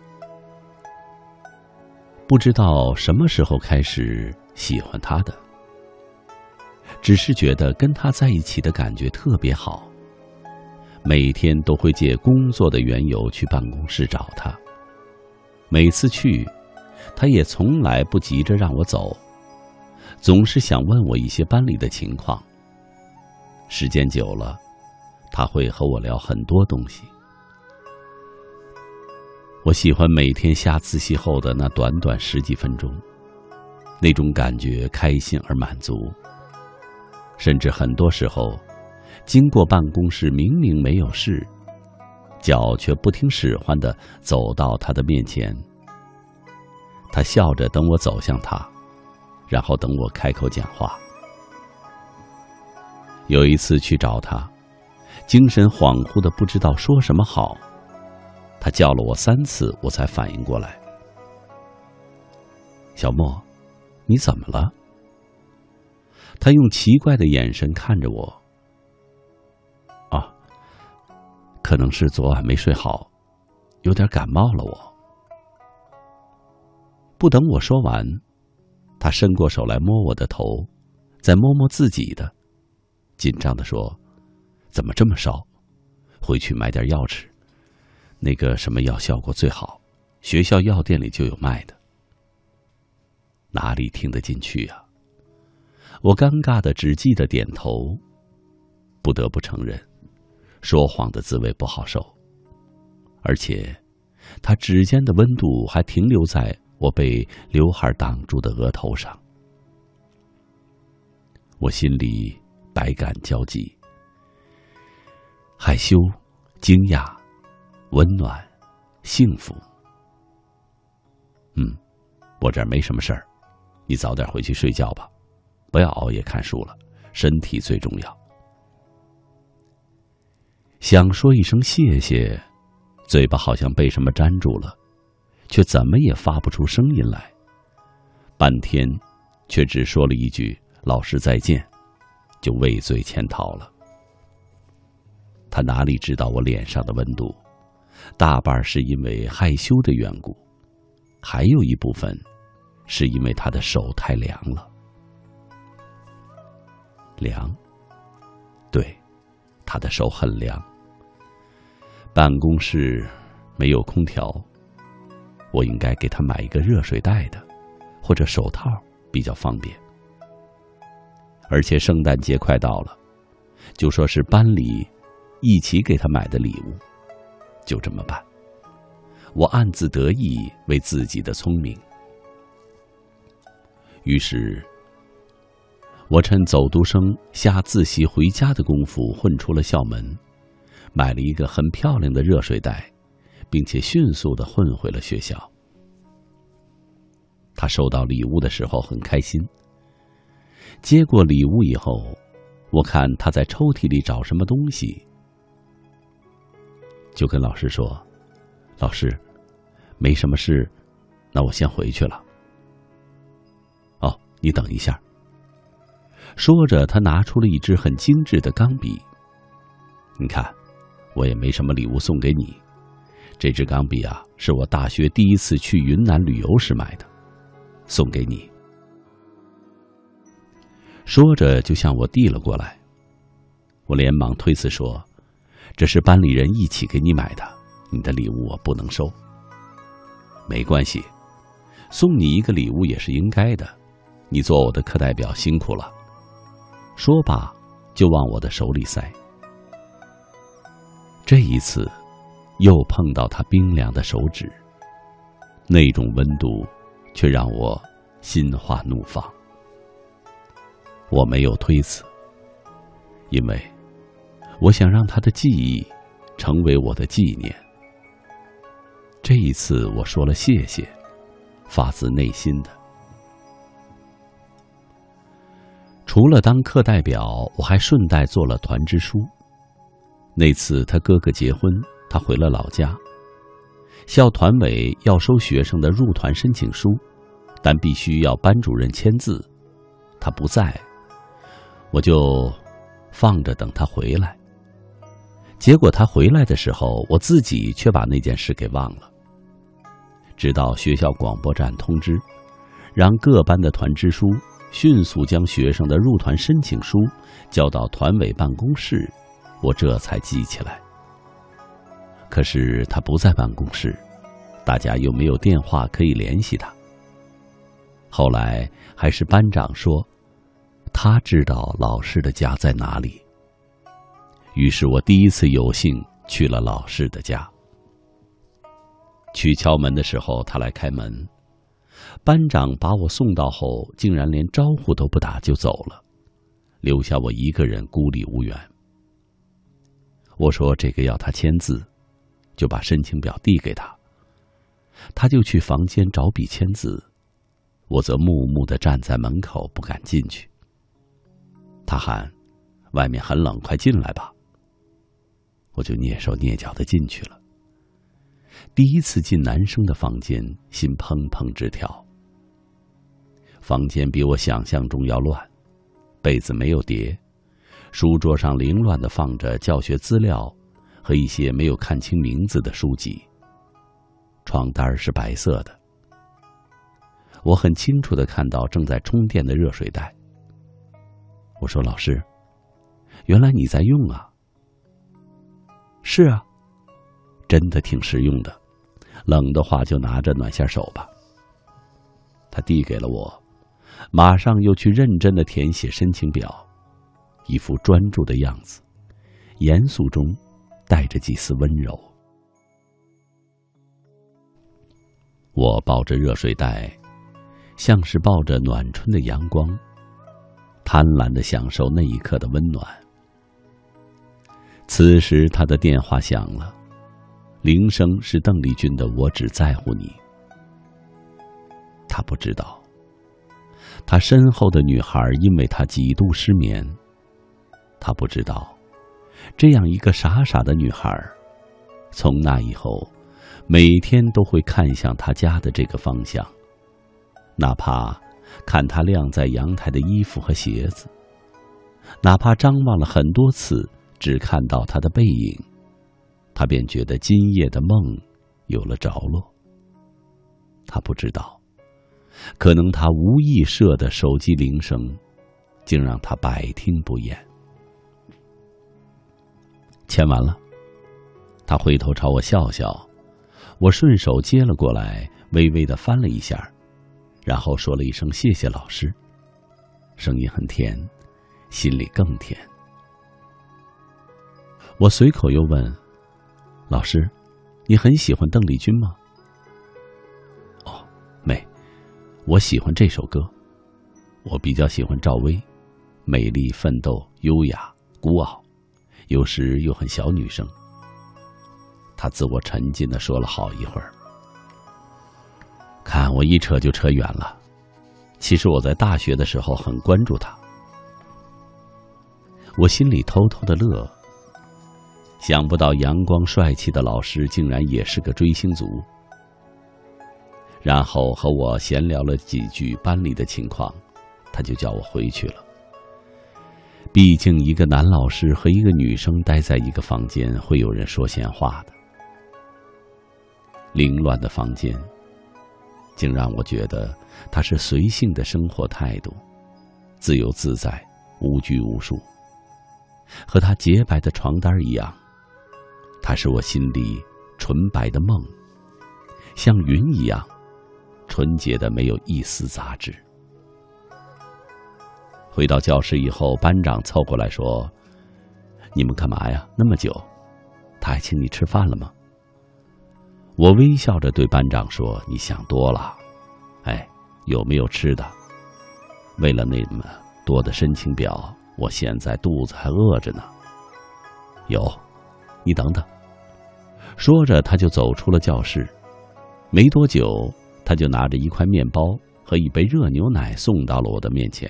不知道什么时候开始喜欢他的，只是觉得跟他在一起的感觉特别好。每天都会借工作的缘由去办公室找他，每次去。他也从来不急着让我走，总是想问我一些班里的情况。时间久了，他会和我聊很多东西。我喜欢每天下自习后的那短短十几分钟，那种感觉开心而满足。甚至很多时候，经过办公室，明明没有事，脚却不听使唤的走到他的面前。他笑着等我走向他，然后等我开口讲话。有一次去找他，精神恍惚的不知道说什么好，他叫了我三次，我才反应过来。小莫，你怎么了？他用奇怪的眼神看着我。啊，可能是昨晚没睡好，有点感冒了。我。不等我说完，他伸过手来摸我的头，再摸摸自己的，紧张的说：“怎么这么烧？回去买点药吃。那个什么药效果最好？学校药店里就有卖的。”哪里听得进去啊？我尴尬的只记得点头。不得不承认，说谎的滋味不好受。而且，他指尖的温度还停留在我被刘海挡住的额头上。我心里百感交集，害羞、惊讶、温暖、幸福。嗯，我这儿没什么事儿，你早点回去睡觉吧，不要熬夜看书了，身体最重要。想说一声谢谢，嘴巴好像被什么粘住了，却怎么也发不出声音来。半天，却只说了一句“老师再见”，就畏罪潜逃了。他哪里知道我脸上的温度，大半是因为害羞的缘故，还有一部分，是因为他的手太凉了。凉，对，他的手很凉。办公室没有空调，我应该给他买一个热水袋的，或者手套比较方便。而且圣诞节快到了，就说是班里一起给他买的礼物，就这么办。我暗自得意为自己的聪明。于是，我趁走读生下自习回家的功夫混出了校门。买了一个很漂亮的热水袋，并且迅速的混回了学校。他收到礼物的时候很开心。接过礼物以后，我看他在抽屉里找什么东西，就跟老师说：“老师，没什么事，那我先回去了。”哦，你等一下。说着，他拿出了一支很精致的钢笔。你看。我也没什么礼物送给你，这支钢笔啊，是我大学第一次去云南旅游时买的，送给你。说着就向我递了过来，我连忙推辞说：“这是班里人一起给你买的，你的礼物我不能收。”没关系，送你一个礼物也是应该的，你做我的课代表辛苦了。说罢，就往我的手里塞。这一次，又碰到他冰凉的手指，那种温度，却让我心花怒放。我没有推辞，因为我想让他的记忆成为我的纪念。这一次，我说了谢谢，发自内心的。除了当课代表，我还顺带做了团支书。那次他哥哥结婚，他回了老家。校团委要收学生的入团申请书，但必须要班主任签字。他不在，我就放着等他回来。结果他回来的时候，我自己却把那件事给忘了。直到学校广播站通知，让各班的团支书迅速将学生的入团申请书交到团委办公室。我这才记起来，可是他不在办公室，大家又没有电话可以联系他。后来还是班长说，他知道老师的家在哪里。于是我第一次有幸去了老师的家。去敲门的时候，他来开门。班长把我送到后，竟然连招呼都不打就走了，留下我一个人孤立无援。我说：“这个要他签字，就把申请表递给他。他就去房间找笔签字，我则木木的站在门口不敢进去。他喊：‘外面很冷，快进来吧。’我就蹑手蹑脚的进去了。第一次进男生的房间，心砰砰直跳。房间比我想象中要乱，被子没有叠。”书桌上凌乱的放着教学资料和一些没有看清名字的书籍。床单是白色的。我很清楚的看到正在充电的热水袋。我说：“老师，原来你在用啊？”“是啊，真的挺实用的。冷的话就拿着暖下手吧。”他递给了我马上又去认真的填写申请表，一副专注的样子，严肃中带着几丝温柔。我抱着热水袋，像是抱着暖春的阳光，贪婪的享受那一刻的温暖。此时，他的电话响了，铃声是邓丽君的《我只在乎你》。他不知道，他身后的女孩因为他几度失眠。他不知道，这样一个傻傻的女孩，从那以后，每天都会看向他家的这个方向，哪怕看他晾在阳台的衣服和鞋子，哪怕张望了很多次，只看到他的背影，他便觉得今夜的梦有了着落。他不知道。可能他无意设的手机铃声，竟让他百听不厌。签完了，他回头朝我笑笑，我顺手接了过来，微微的翻了一下，然后说了一声“谢谢老师”，声音很甜，心里更甜。我随口又问：“老师，你很喜欢邓丽君吗？”哦，没我喜欢这首歌，我比较喜欢赵薇，美丽、奋斗、优雅、孤傲，有时又很小女生。他自我沉浸的说了好一会儿，看我一扯就扯远了。其实我在大学的时候很关注他，我心里偷偷的乐。想不到阳光帅气的老师竟然也是个追星族。然后和我闲聊了几句班里的情况，他就叫我回去了。毕竟一个男老师和一个女生待在一个房间，会有人说闲话的。凌乱的房间，竟让我觉得他是随性的生活态度，自由自在，无拘无束。和他洁白的床单一样，他是我心里纯白的梦，像云一样。纯洁的，没有一丝杂质。回到教室以后，班长凑过来说：“你们干嘛呀？那么久，他还请你吃饭了吗？”我微笑着对班长说：“你想多了。哎，有没有吃的？为了那么多的申请表，我现在肚子还饿着呢。有，你等等。”说着，他就走出了教室。没多久。他就拿着一块面包和一杯热牛奶送到了我的面前，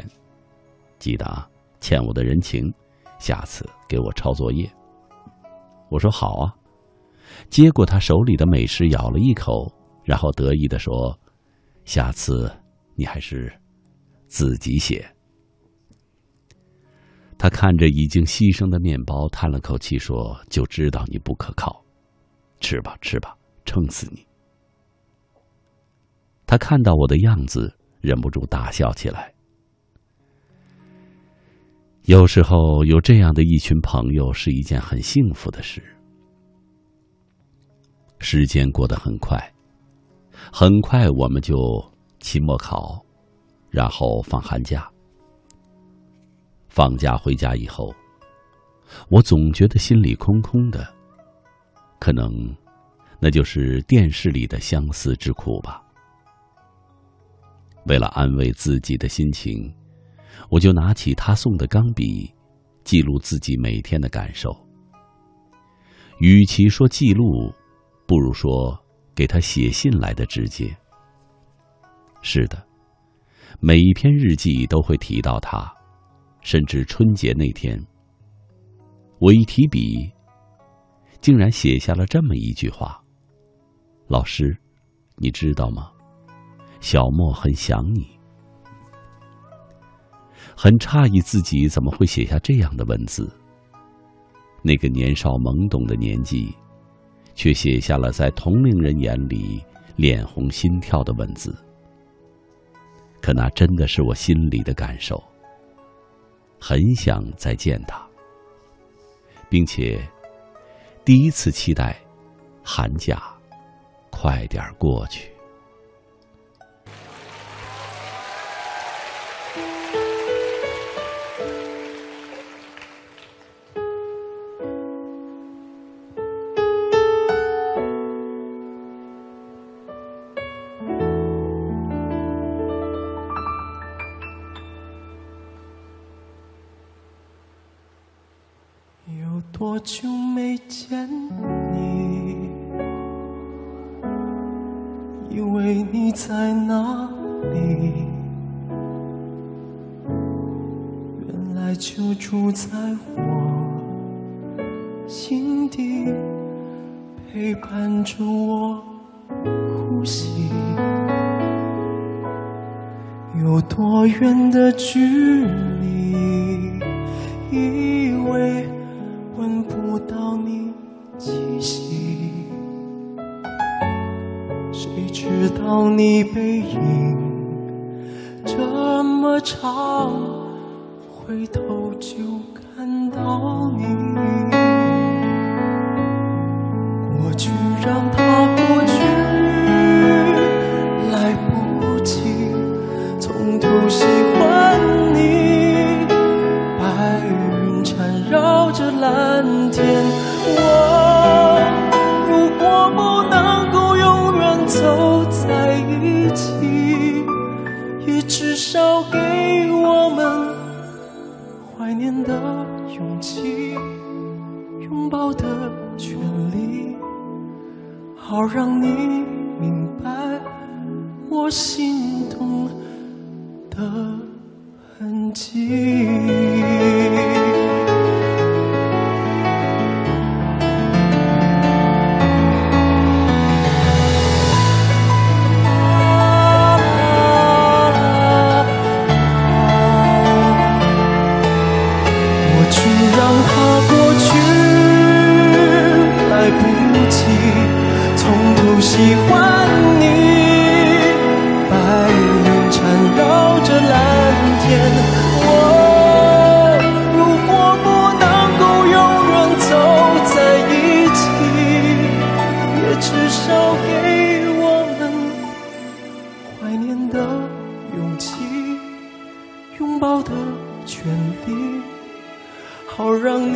记得啊，欠我的人情，下次给我抄作业。我说好啊，接过他手里的美食，咬了一口，然后得意的说：“下次你还是自己写。”他看着已经牺牲的面包，叹了口气说：“就知道你不可靠，吃吧吃吧，撑死你。”他看到我的样子，忍不住大笑起来。有时候有这样的一群朋友是一件很幸福的事。时间过得很快，很快我们就期末考，然后放寒假。放假回家以后，我总觉得心里空空的，可能那就是电视里的相思之苦吧。为了安慰自己的心情，我就拿起他送的钢笔，记录自己每天的感受。与其说记录，不如说给他写信来的直接。是的，每一篇日记都会提到他，甚至春节那天，我一提笔，竟然写下了这么一句话：“老师，你知道吗？”小莫很想你，很诧异自己怎么会写下这样的文字。那个年少懵懂的年纪，却写下了在同龄人眼里脸红心跳的文字。可那真的是我心里的感受，很想再见他，并且第一次期待寒假快点过去。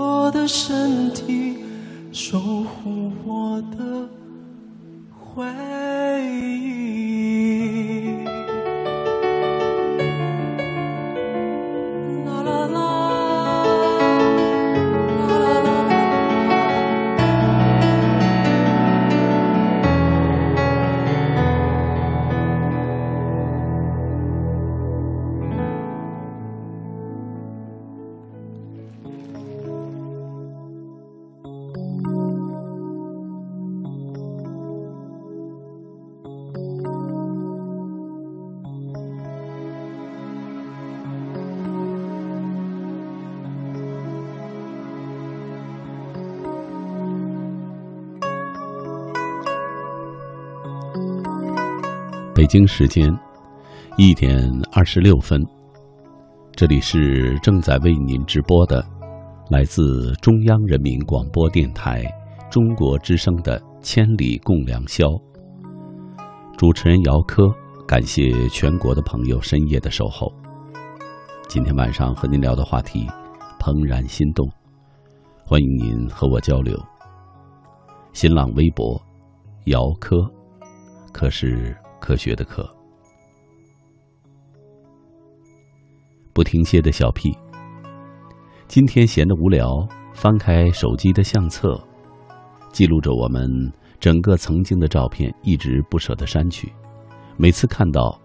我的身体，守护我的回忆。北京时间一点二十六分，这里是正在为您直播的来自中央人民广播电台中国之声的《千里共良宵》。主持人姚科，感谢全国的朋友深夜的守候。今天晚上和您聊的话题怦然心动，欢迎您和我交流。新浪微博姚科，可是科学的科。不停歇的小屁，今天闲得无聊，翻开手机的相册，记录着我们整个曾经的照片，一直不舍得删去。每次看到，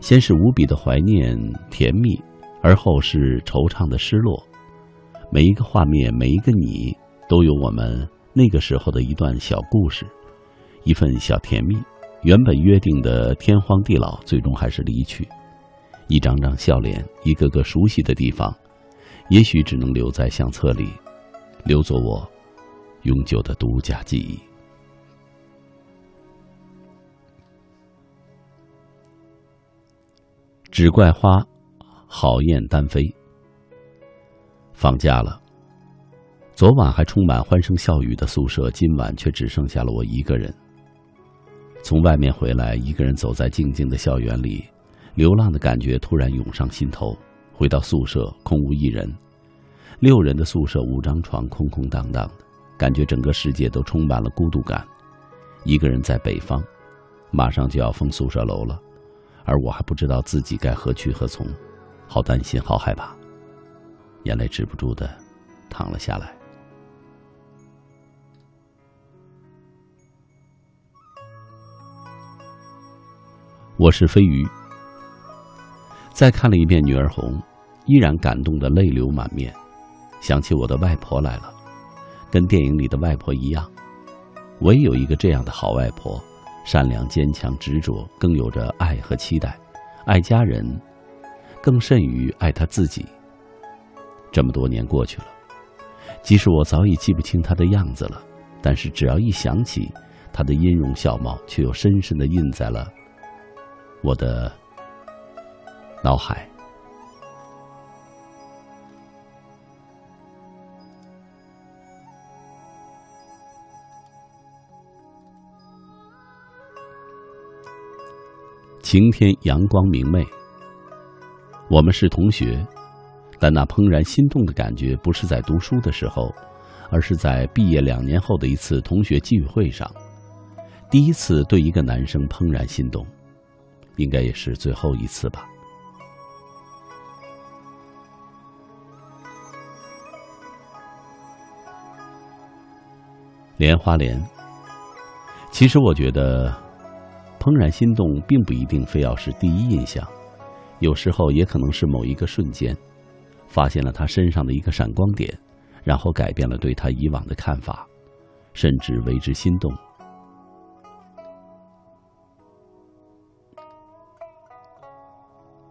先是无比的怀念、甜蜜，而后是惆怅的失落。每一个画面，每一个你，都有我们那个时候的一段小故事，一份小甜蜜。原本约定的天荒地老，最终还是离去。一张张笑脸，一个个熟悉的地方，也许只能留在相册里，留作我永久的独家记忆。只怪花好燕单飞。放假了，昨晚还充满欢声笑语的宿舍，今晚却只剩下了我一个人。从外面回来，一个人走在静静的校园里，流浪的感觉突然涌上心头。回到宿舍，空无一人，六人的宿舍五张床空空荡荡的，感觉整个世界都充满了孤独感。一个人在北方，马上就要封宿舍楼了，而我还不知道自己该何去何从，好担心，好害怕，眼泪止不住的淌了下来。我是飞鱼。再看了一遍《女儿红》，依然感动的泪流满面，想起我的外婆来了，跟电影里的外婆一样。我也有一个这样的好外婆，善良、坚强、执着，更有着爱和期待，爱家人，更甚于爱她自己。这么多年过去了，即使我早已记不清她的样子了，但是只要一想起她的音容笑貌，却又深深的印在了我的脑海。晴天阳光明媚，我们是同学，但那怦然心动的感觉不是在读书的时候，而是在毕业两年后的一次同学聚会上，第一次对一个男生怦然心动，应该也是最后一次吧。莲花莲，其实我觉得。怦然心动，并不一定非要是第一印象，有时候也可能是某一个瞬间，发现了他身上的一个闪光点，然后改变了对他以往的看法，甚至为之心动。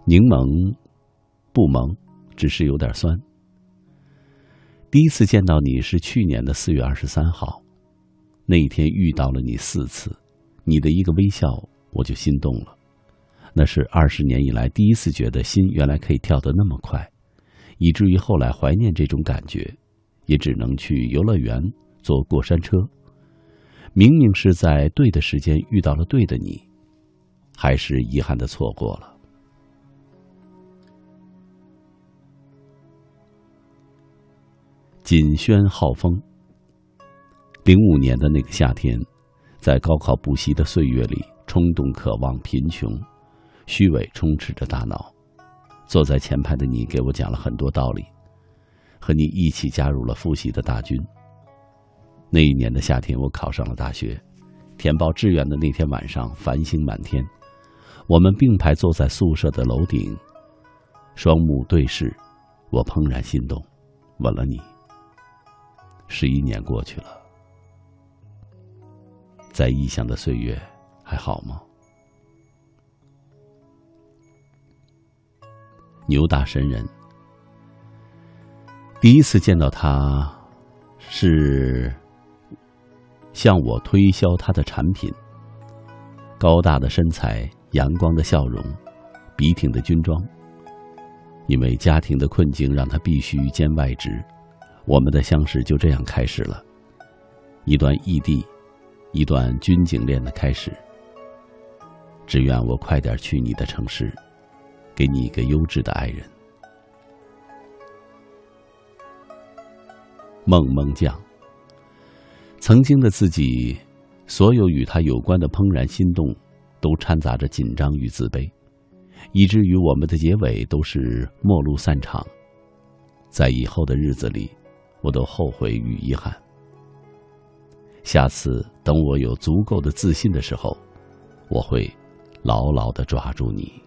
柠檬不萌，只是有点酸。第一次见到你是去年的四月二十三号，那一天遇到了你四次。你的一个微笑，我就心动了。那是二十年以来第一次觉得心原来可以跳得那么快，以至于后来怀念这种感觉，也只能去游乐园坐过山车。明明是在对的时间遇到了对的你，还是遗憾的错过了。锦轩浩峰，零五年的那个夏天。在高考补习的岁月里，冲动、渴望、贫穷、虚伪充斥着大脑。坐在前排的你给我讲了很多道理，和你一起加入了复习的大军。那一年的夏天，我考上了大学。填报志愿的那天晚上，繁星满天，我们并排坐在宿舍的楼顶，双目对视，我怦然心动，吻了你。十一年过去了。在异乡的岁月还好吗？牛大神人，第一次见到他，是向我推销他的产品。高大的身材，阳光的笑容，笔挺的军装。因为家庭的困境，让他必须兼外职。我们的相识就这样开始了，一段异地。一段军警恋的开始。只愿我快点去你的城市，给你一个优质的爱人。梦梦酱。曾经的自己，所有与他有关的怦然心动，都掺杂着紧张与自卑，以至于我们的结尾都是陌路散场。在以后的日子里，我都后悔与遗憾。下次等我有足够的自信的时候，我会牢牢的抓住你。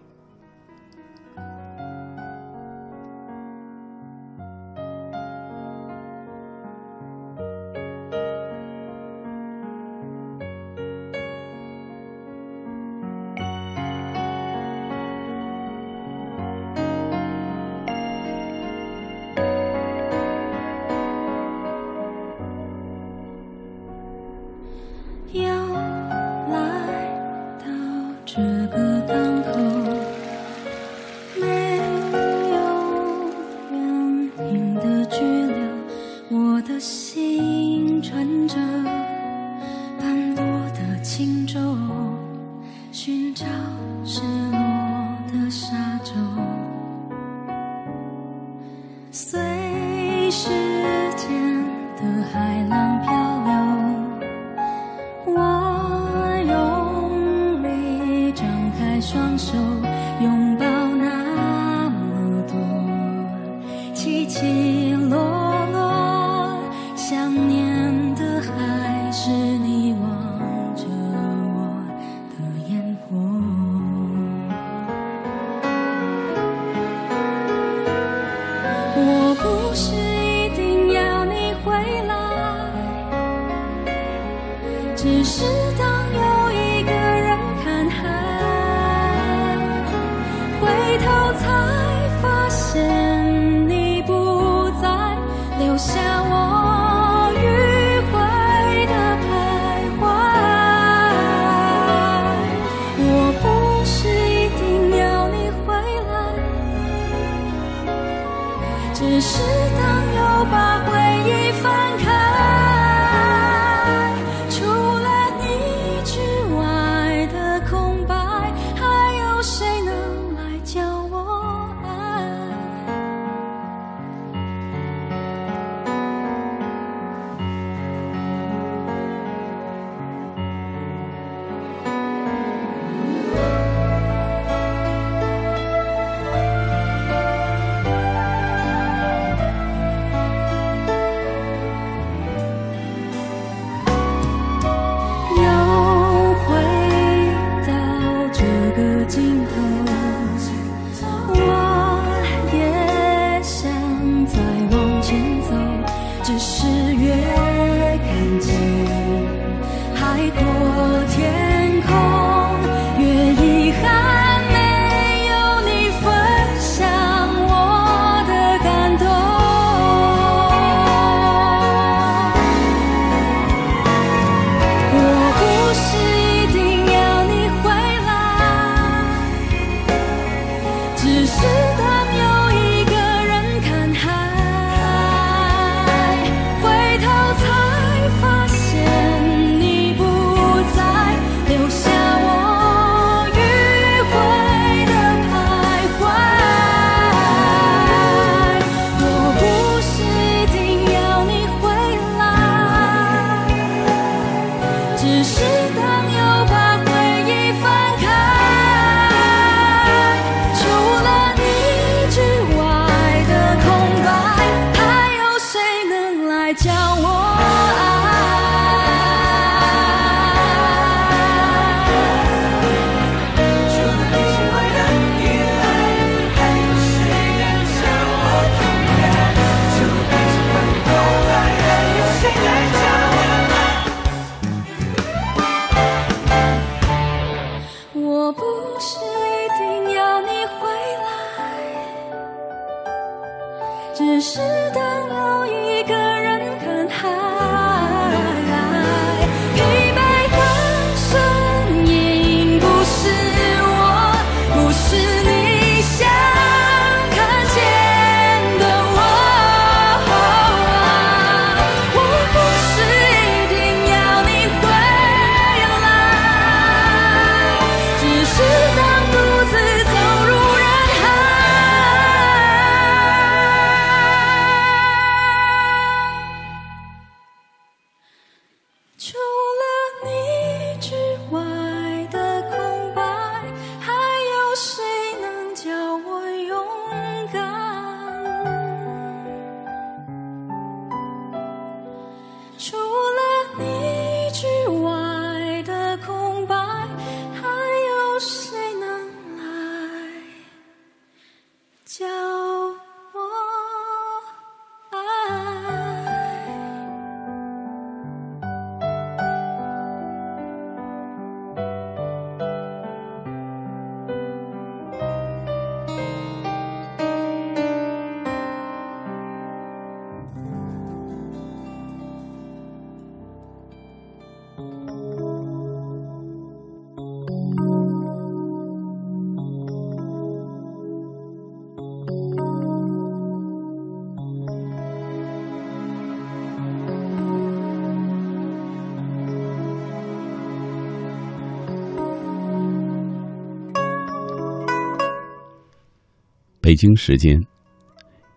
北京时间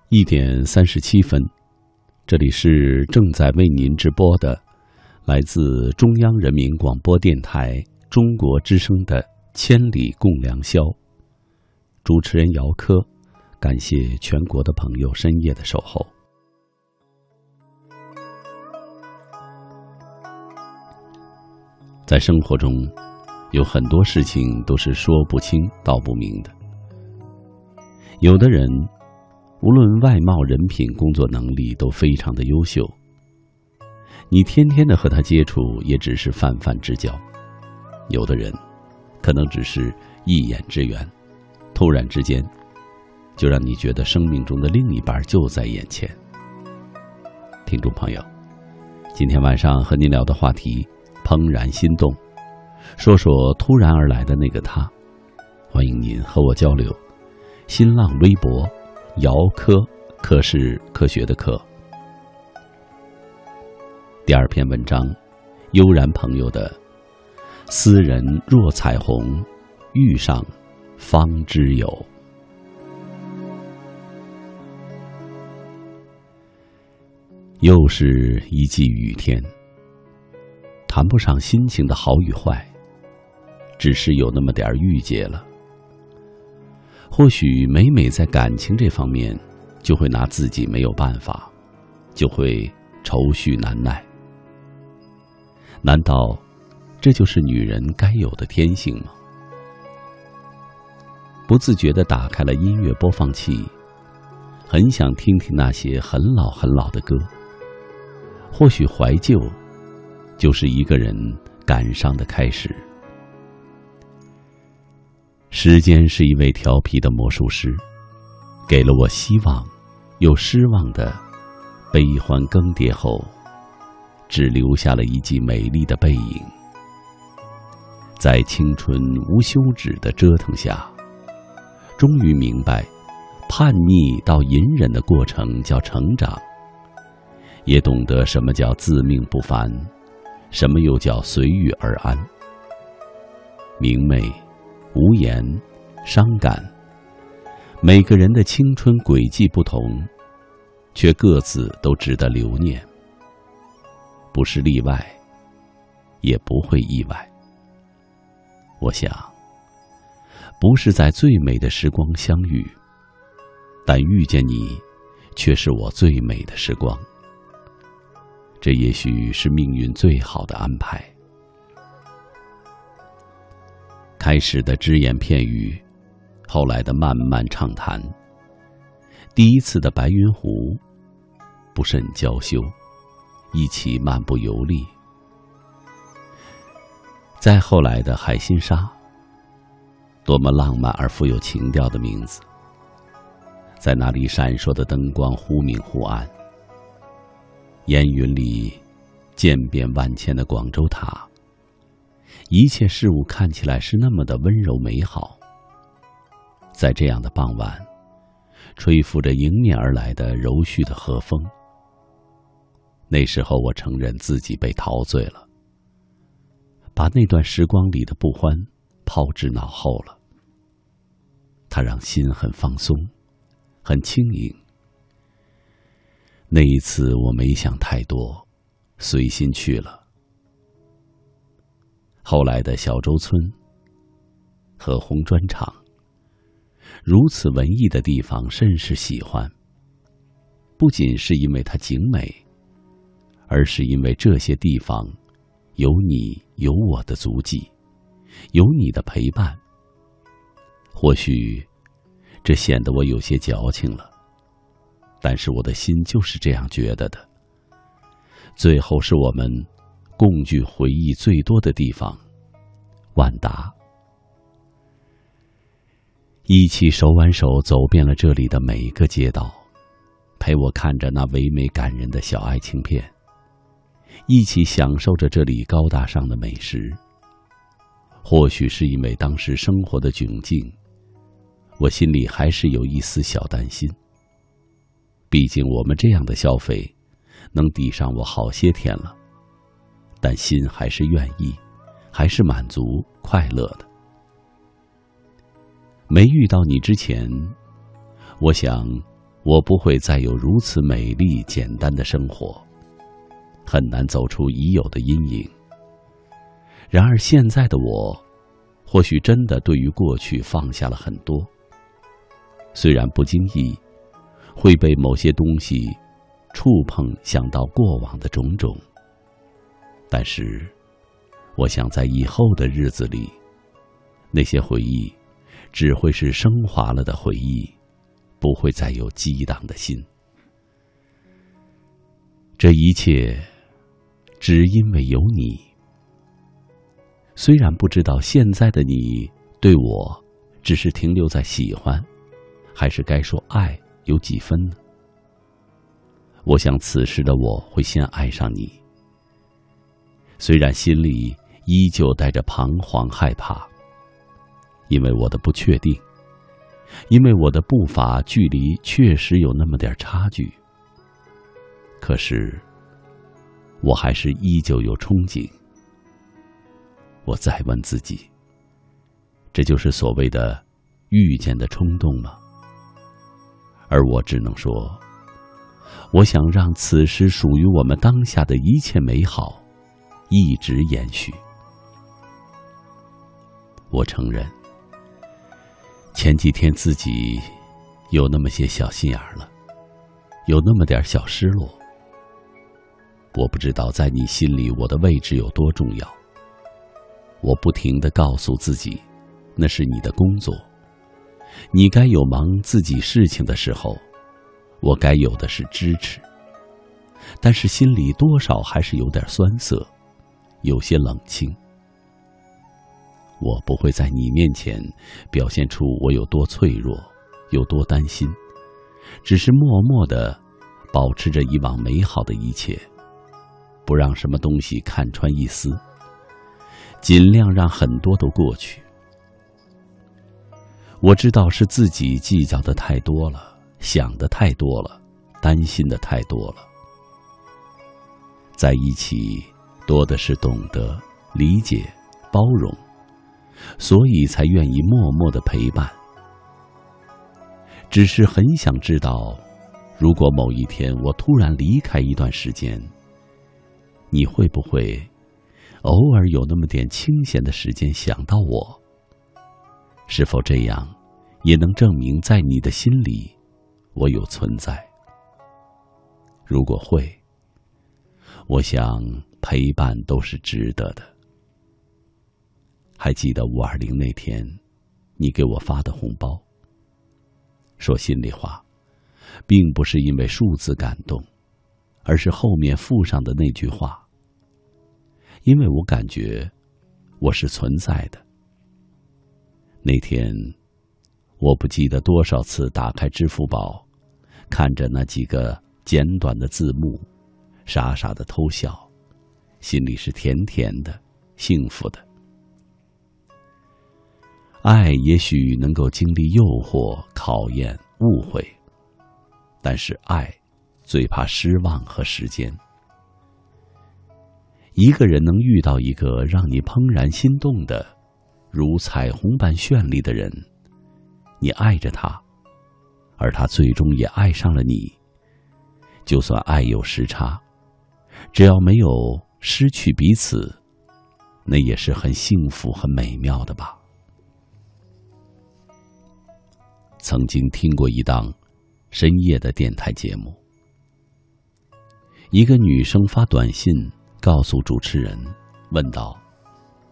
一点三十七分，这里是正在为您直播的，来自中央人民广播电台中国之声的《千里共良宵》。主持人姚科，感谢全国的朋友深夜的守候。在生活中，有很多事情都是说不清道不明的。有的人。无论外貌、人品、工作能力都非常的优秀，你天天的和他接触也只是泛泛之交。有的人，可能只是一眼之缘，突然之间，就让你觉得生命中的另一半就在眼前。听众朋友，今天晚上和您聊的话题怦然心动，说说突然而来的那个他。欢迎您和我交流，新浪微博。姚科，科是科学的科。第二篇文章，悠然朋友的“斯人若彩虹，遇上方知有”。又是一季雨天，谈不上心情的好与坏，只是有那么点郁结了。或许每每在感情这方面，就会拿自己没有办法，就会愁绪难耐。难道这就是女人该有的天性吗？不自觉的打开了音乐播放器，很想听听那些很老很老的歌。或许怀旧，就是一个人感伤的开始。时间是一位调皮的魔术师，给了我希望，又失望的悲欢更迭后，只留下了一记美丽的背影。在青春无休止的折腾下，终于明白，叛逆到隐忍的过程叫成长，也懂得什么叫自命不凡，什么又叫随遇而安。明媚。无言，伤感。每个人的青春轨迹不同，却各自都值得留念。不是例外，也不会意外。我想，不是在最美的时光相遇，但遇见你，却是我最美的时光。这也许是命运最好的安排。开始的只言片语，后来的漫漫畅谈，第一次的白云湖，不甚娇羞，一起漫步游历。再后来的海心沙，多么浪漫而富有情调的名字，在那里闪烁的灯光忽明忽暗，烟云里渐变万千的广州塔。一切事物看起来是那么的温柔美好。在这样的傍晚，吹拂着迎面而来的柔煦的和风。那时候，我承认自己被陶醉了，把那段时光里的不欢抛之脑后了。它让心很放松，很轻盈。那一次，我没想太多，随心去了。后来的小洲村和红砖厂，如此文艺的地方，甚是喜欢。不仅是因为它景美，而是因为这些地方有你有我的足迹，有你的陪伴。或许这显得我有些矫情了，但是我的心就是这样觉得的。最后是我们。共聚回忆最多的地方，万达。一起手挽手走遍了这里的每一个街道，陪我看着那唯美感人的小爱情片，一起享受着这里高大上的美食。或许是因为当时生活的窘境，我心里还是有一丝小担心。毕竟我们这样的消费，能抵上我好些天了。但心还是愿意，还是满足快乐的。没遇到你之前，我想，我不会再有如此美丽简单的生活，很难走出已有的阴影。然而现在的我，或许真的对于过去放下了很多。虽然不经意会被某些东西触碰，想到过往的种种，但是我想在以后的日子里，那些回忆只会是升华了的回忆，不会再有激荡的心。这一切只因为有你。虽然不知道现在的你对我只是停留在喜欢。还是该说爱有几分呢？我想此时的我会先爱上你，虽然心里依旧带着彷徨害怕，因为我的不确定，因为我的步伐距离确实有那么点差距。可是，我还是依旧有憧憬。我再问自己：这就是所谓的遇见的冲动吗？而我只能说，我想让此时属于我们当下的一切美好，一直延续。我承认，前几天自己有那么些小心眼儿了，有那么点小失落。我不知道在你心里我的位置有多重要。我不停的告诉自己，那是你的工作。你该有忙自己事情的时候，我该有的是支持。但是心里多少还是有点酸涩，有些冷清。我不会在你面前表现出我有多脆弱，有多担心，只是默默的保持着以往美好的一切，不让什么东西看穿一丝，尽量让很多都过去。我知道是自己计较的太多了，想的太多了，担心的太多了。在一起，多的是懂得、理解、包容，所以才愿意默默的陪伴。只是很想知道，如果某一天我突然离开一段时间，你会不会偶尔有那么点清闲的时间想到我？是否这样，也能证明在你的心里，我有存在？如果会，我想陪伴都是值得的。还记得五二零那天，你给我发的红包。说心里话，并不是因为数字感动，而是后面附上的那句话。因为我感觉，我是存在的。那天，我不记得多少次打开支付宝，看着那几个简短的字幕，傻傻的偷笑，心里是甜甜的，幸福的。爱也许能够经历诱惑、考验、误会，但是爱最怕失望和时间。一个人能遇到一个让你怦然心动的。如彩虹般绚丽的人，你爱着他，而他最终也爱上了你。就算爱有时差，只要没有失去彼此，那也是很幸福、很美妙的吧。曾经听过一档深夜的电台节目，一个女生发短信告诉主持人，问道。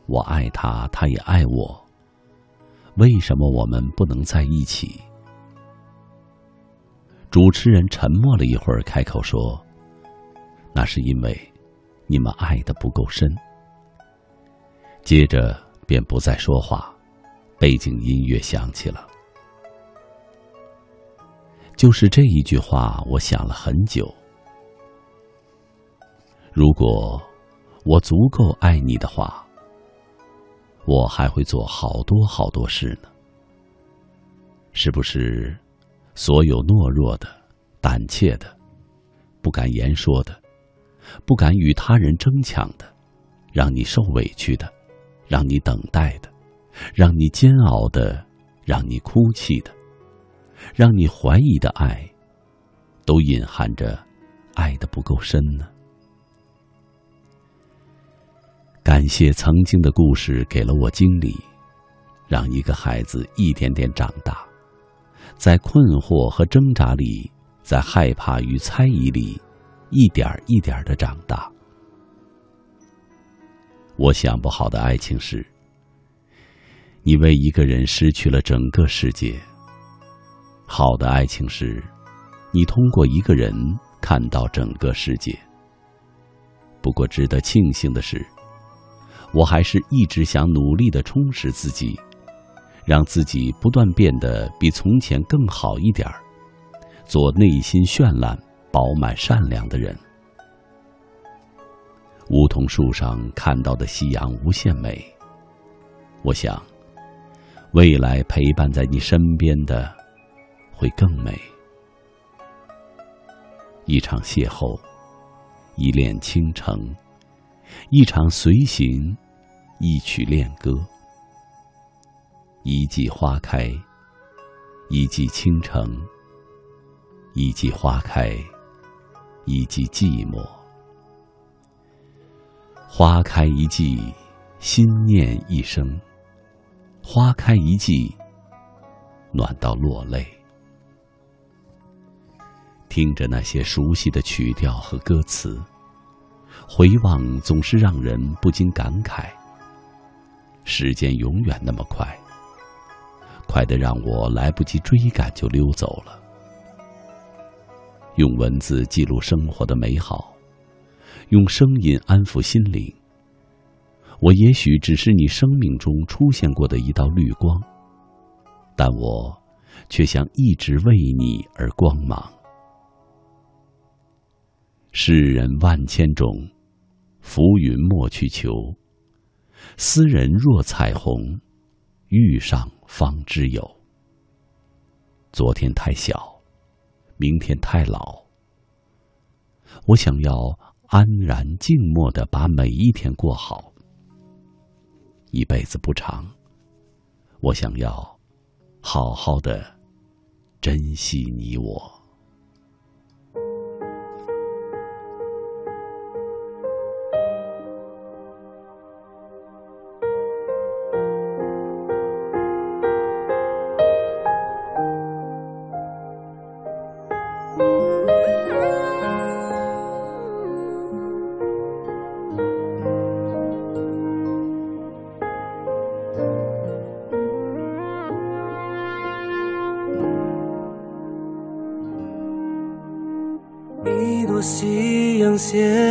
我爱他，他也爱我。为什么我们不能在一起？主持人沉默了一会儿，开口说：“那是因为你们爱的不够深。”接着便不再说话，背景音乐响起了。就是这一句话，我想了很久。如果我足够爱你的话。我还会做好多好多事呢。是不是，所有懦弱的、胆怯的、不敢言说的、不敢与他人争抢的、让你受委屈的、让你等待的、让你煎熬的、让你哭泣的、让你怀疑的爱，都隐含着爱的不够深呢？感谢曾经的故事给了我经历，让一个孩子一点点长大，在困惑和挣扎里，在害怕与猜疑里，一点一点的长大。我想不好的爱情是，你为一个人失去了整个世界；好的爱情是，你通过一个人看到整个世界。不过，值得庆幸的是。我还是一直想努力的充实自己，让自己不断变得比从前更好一点儿，做内心绚烂、饱满、善良的人。梧桐树上看到的夕阳无限美。我想，未来陪伴在你身边的会更美。一场邂逅，一恋倾城。一场随行，一曲恋歌，一季花开，一季倾城，一季花开，一季寂寞。花开一季，心念一生；花开一季，暖到落泪。听着那些熟悉的曲调和歌词。回望总是让人不禁感慨。时间永远那么快，快得让我来不及追赶就溜走了。用文字记录生活的美好，用声音安抚心灵。我也许只是你生命中出现过的一道绿光，但我却想一直为你而光芒。世人万千种。浮云莫去求，斯人若彩虹，遇上方知有。昨天太小，明天太老。我想要安然静默的把每一天过好。一辈子不长，我想要好好的珍惜你我。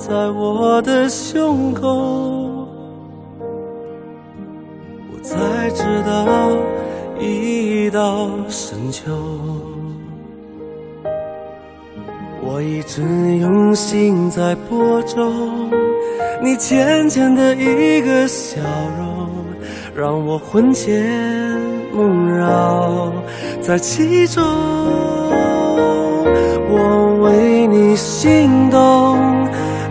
在我的胸口，我才知道已到深秋。我一直用心在播种，你浅浅的一个笑容，让我魂牵梦绕在其中。我为你心动，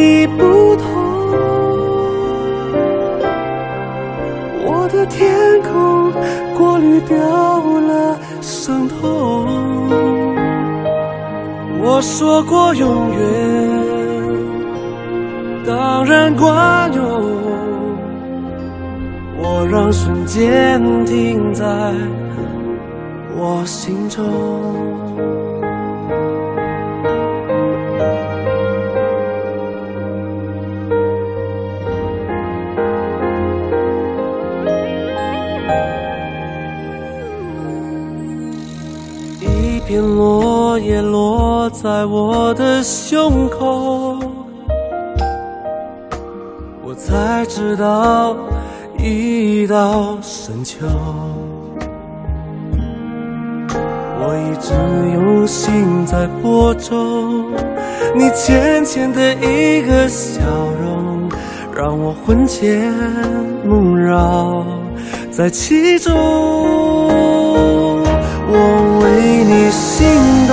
你不同，我的天空过滤掉了伤痛。我说过永远，当然管用。我让瞬间停在我心中。在我的胸口，我才知道已到深秋。我一直用心在播种，你浅浅的一个笑容，让我魂牵梦绕在其中。我为你心动，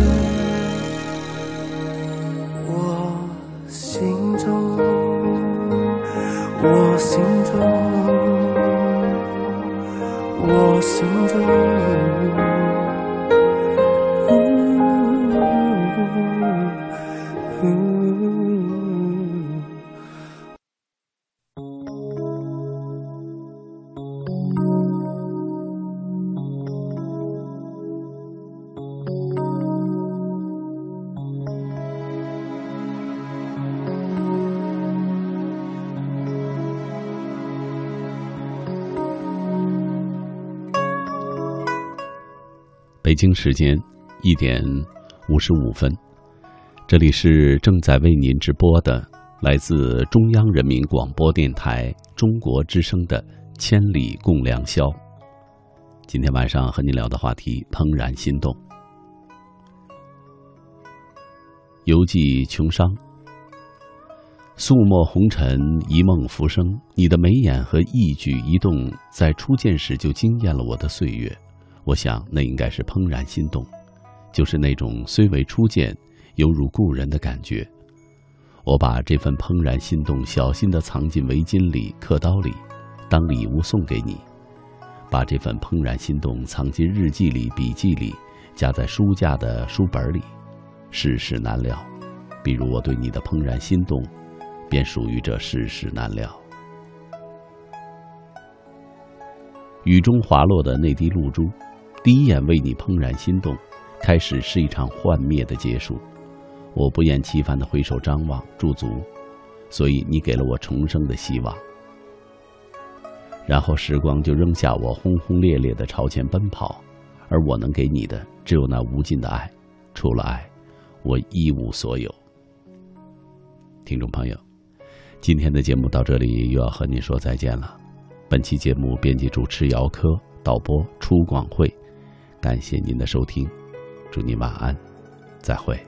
我心北京时间一点五十五分，这里是正在为您直播的来自中央人民广播电台中国之声的《千里共良宵》。今天晚上和您聊的话题：怦然心动。犹记琼商，素墨红尘，一梦浮生。你的眉眼和一举一动，在初见时就惊艳了我的岁月。我想，那应该是怦然心动，就是那种虽为初见，犹如故人的感觉。我把这份怦然心动小心地藏进围巾里、刻刀里，当礼物送给你；把这份怦然心动藏进日记里、笔记里，夹在书架的书本里。世事难料，比如我对你的怦然心动，便属于这世事难料。雨中滑落的那滴露珠。第一眼为你怦然心动，开始是一场幻灭的结束。我不厌其烦地回首张望驻足，所以你给了我重生的希望。然后时光就扔下我轰轰烈烈地朝前奔跑，而我能给你的只有那无尽的爱，除了爱，我一无所有。听众朋友，今天的节目到这里又要和您说再见了。本期节目编辑主持姚科，导播出广慧。感谢您的收听，祝您晚安，再会。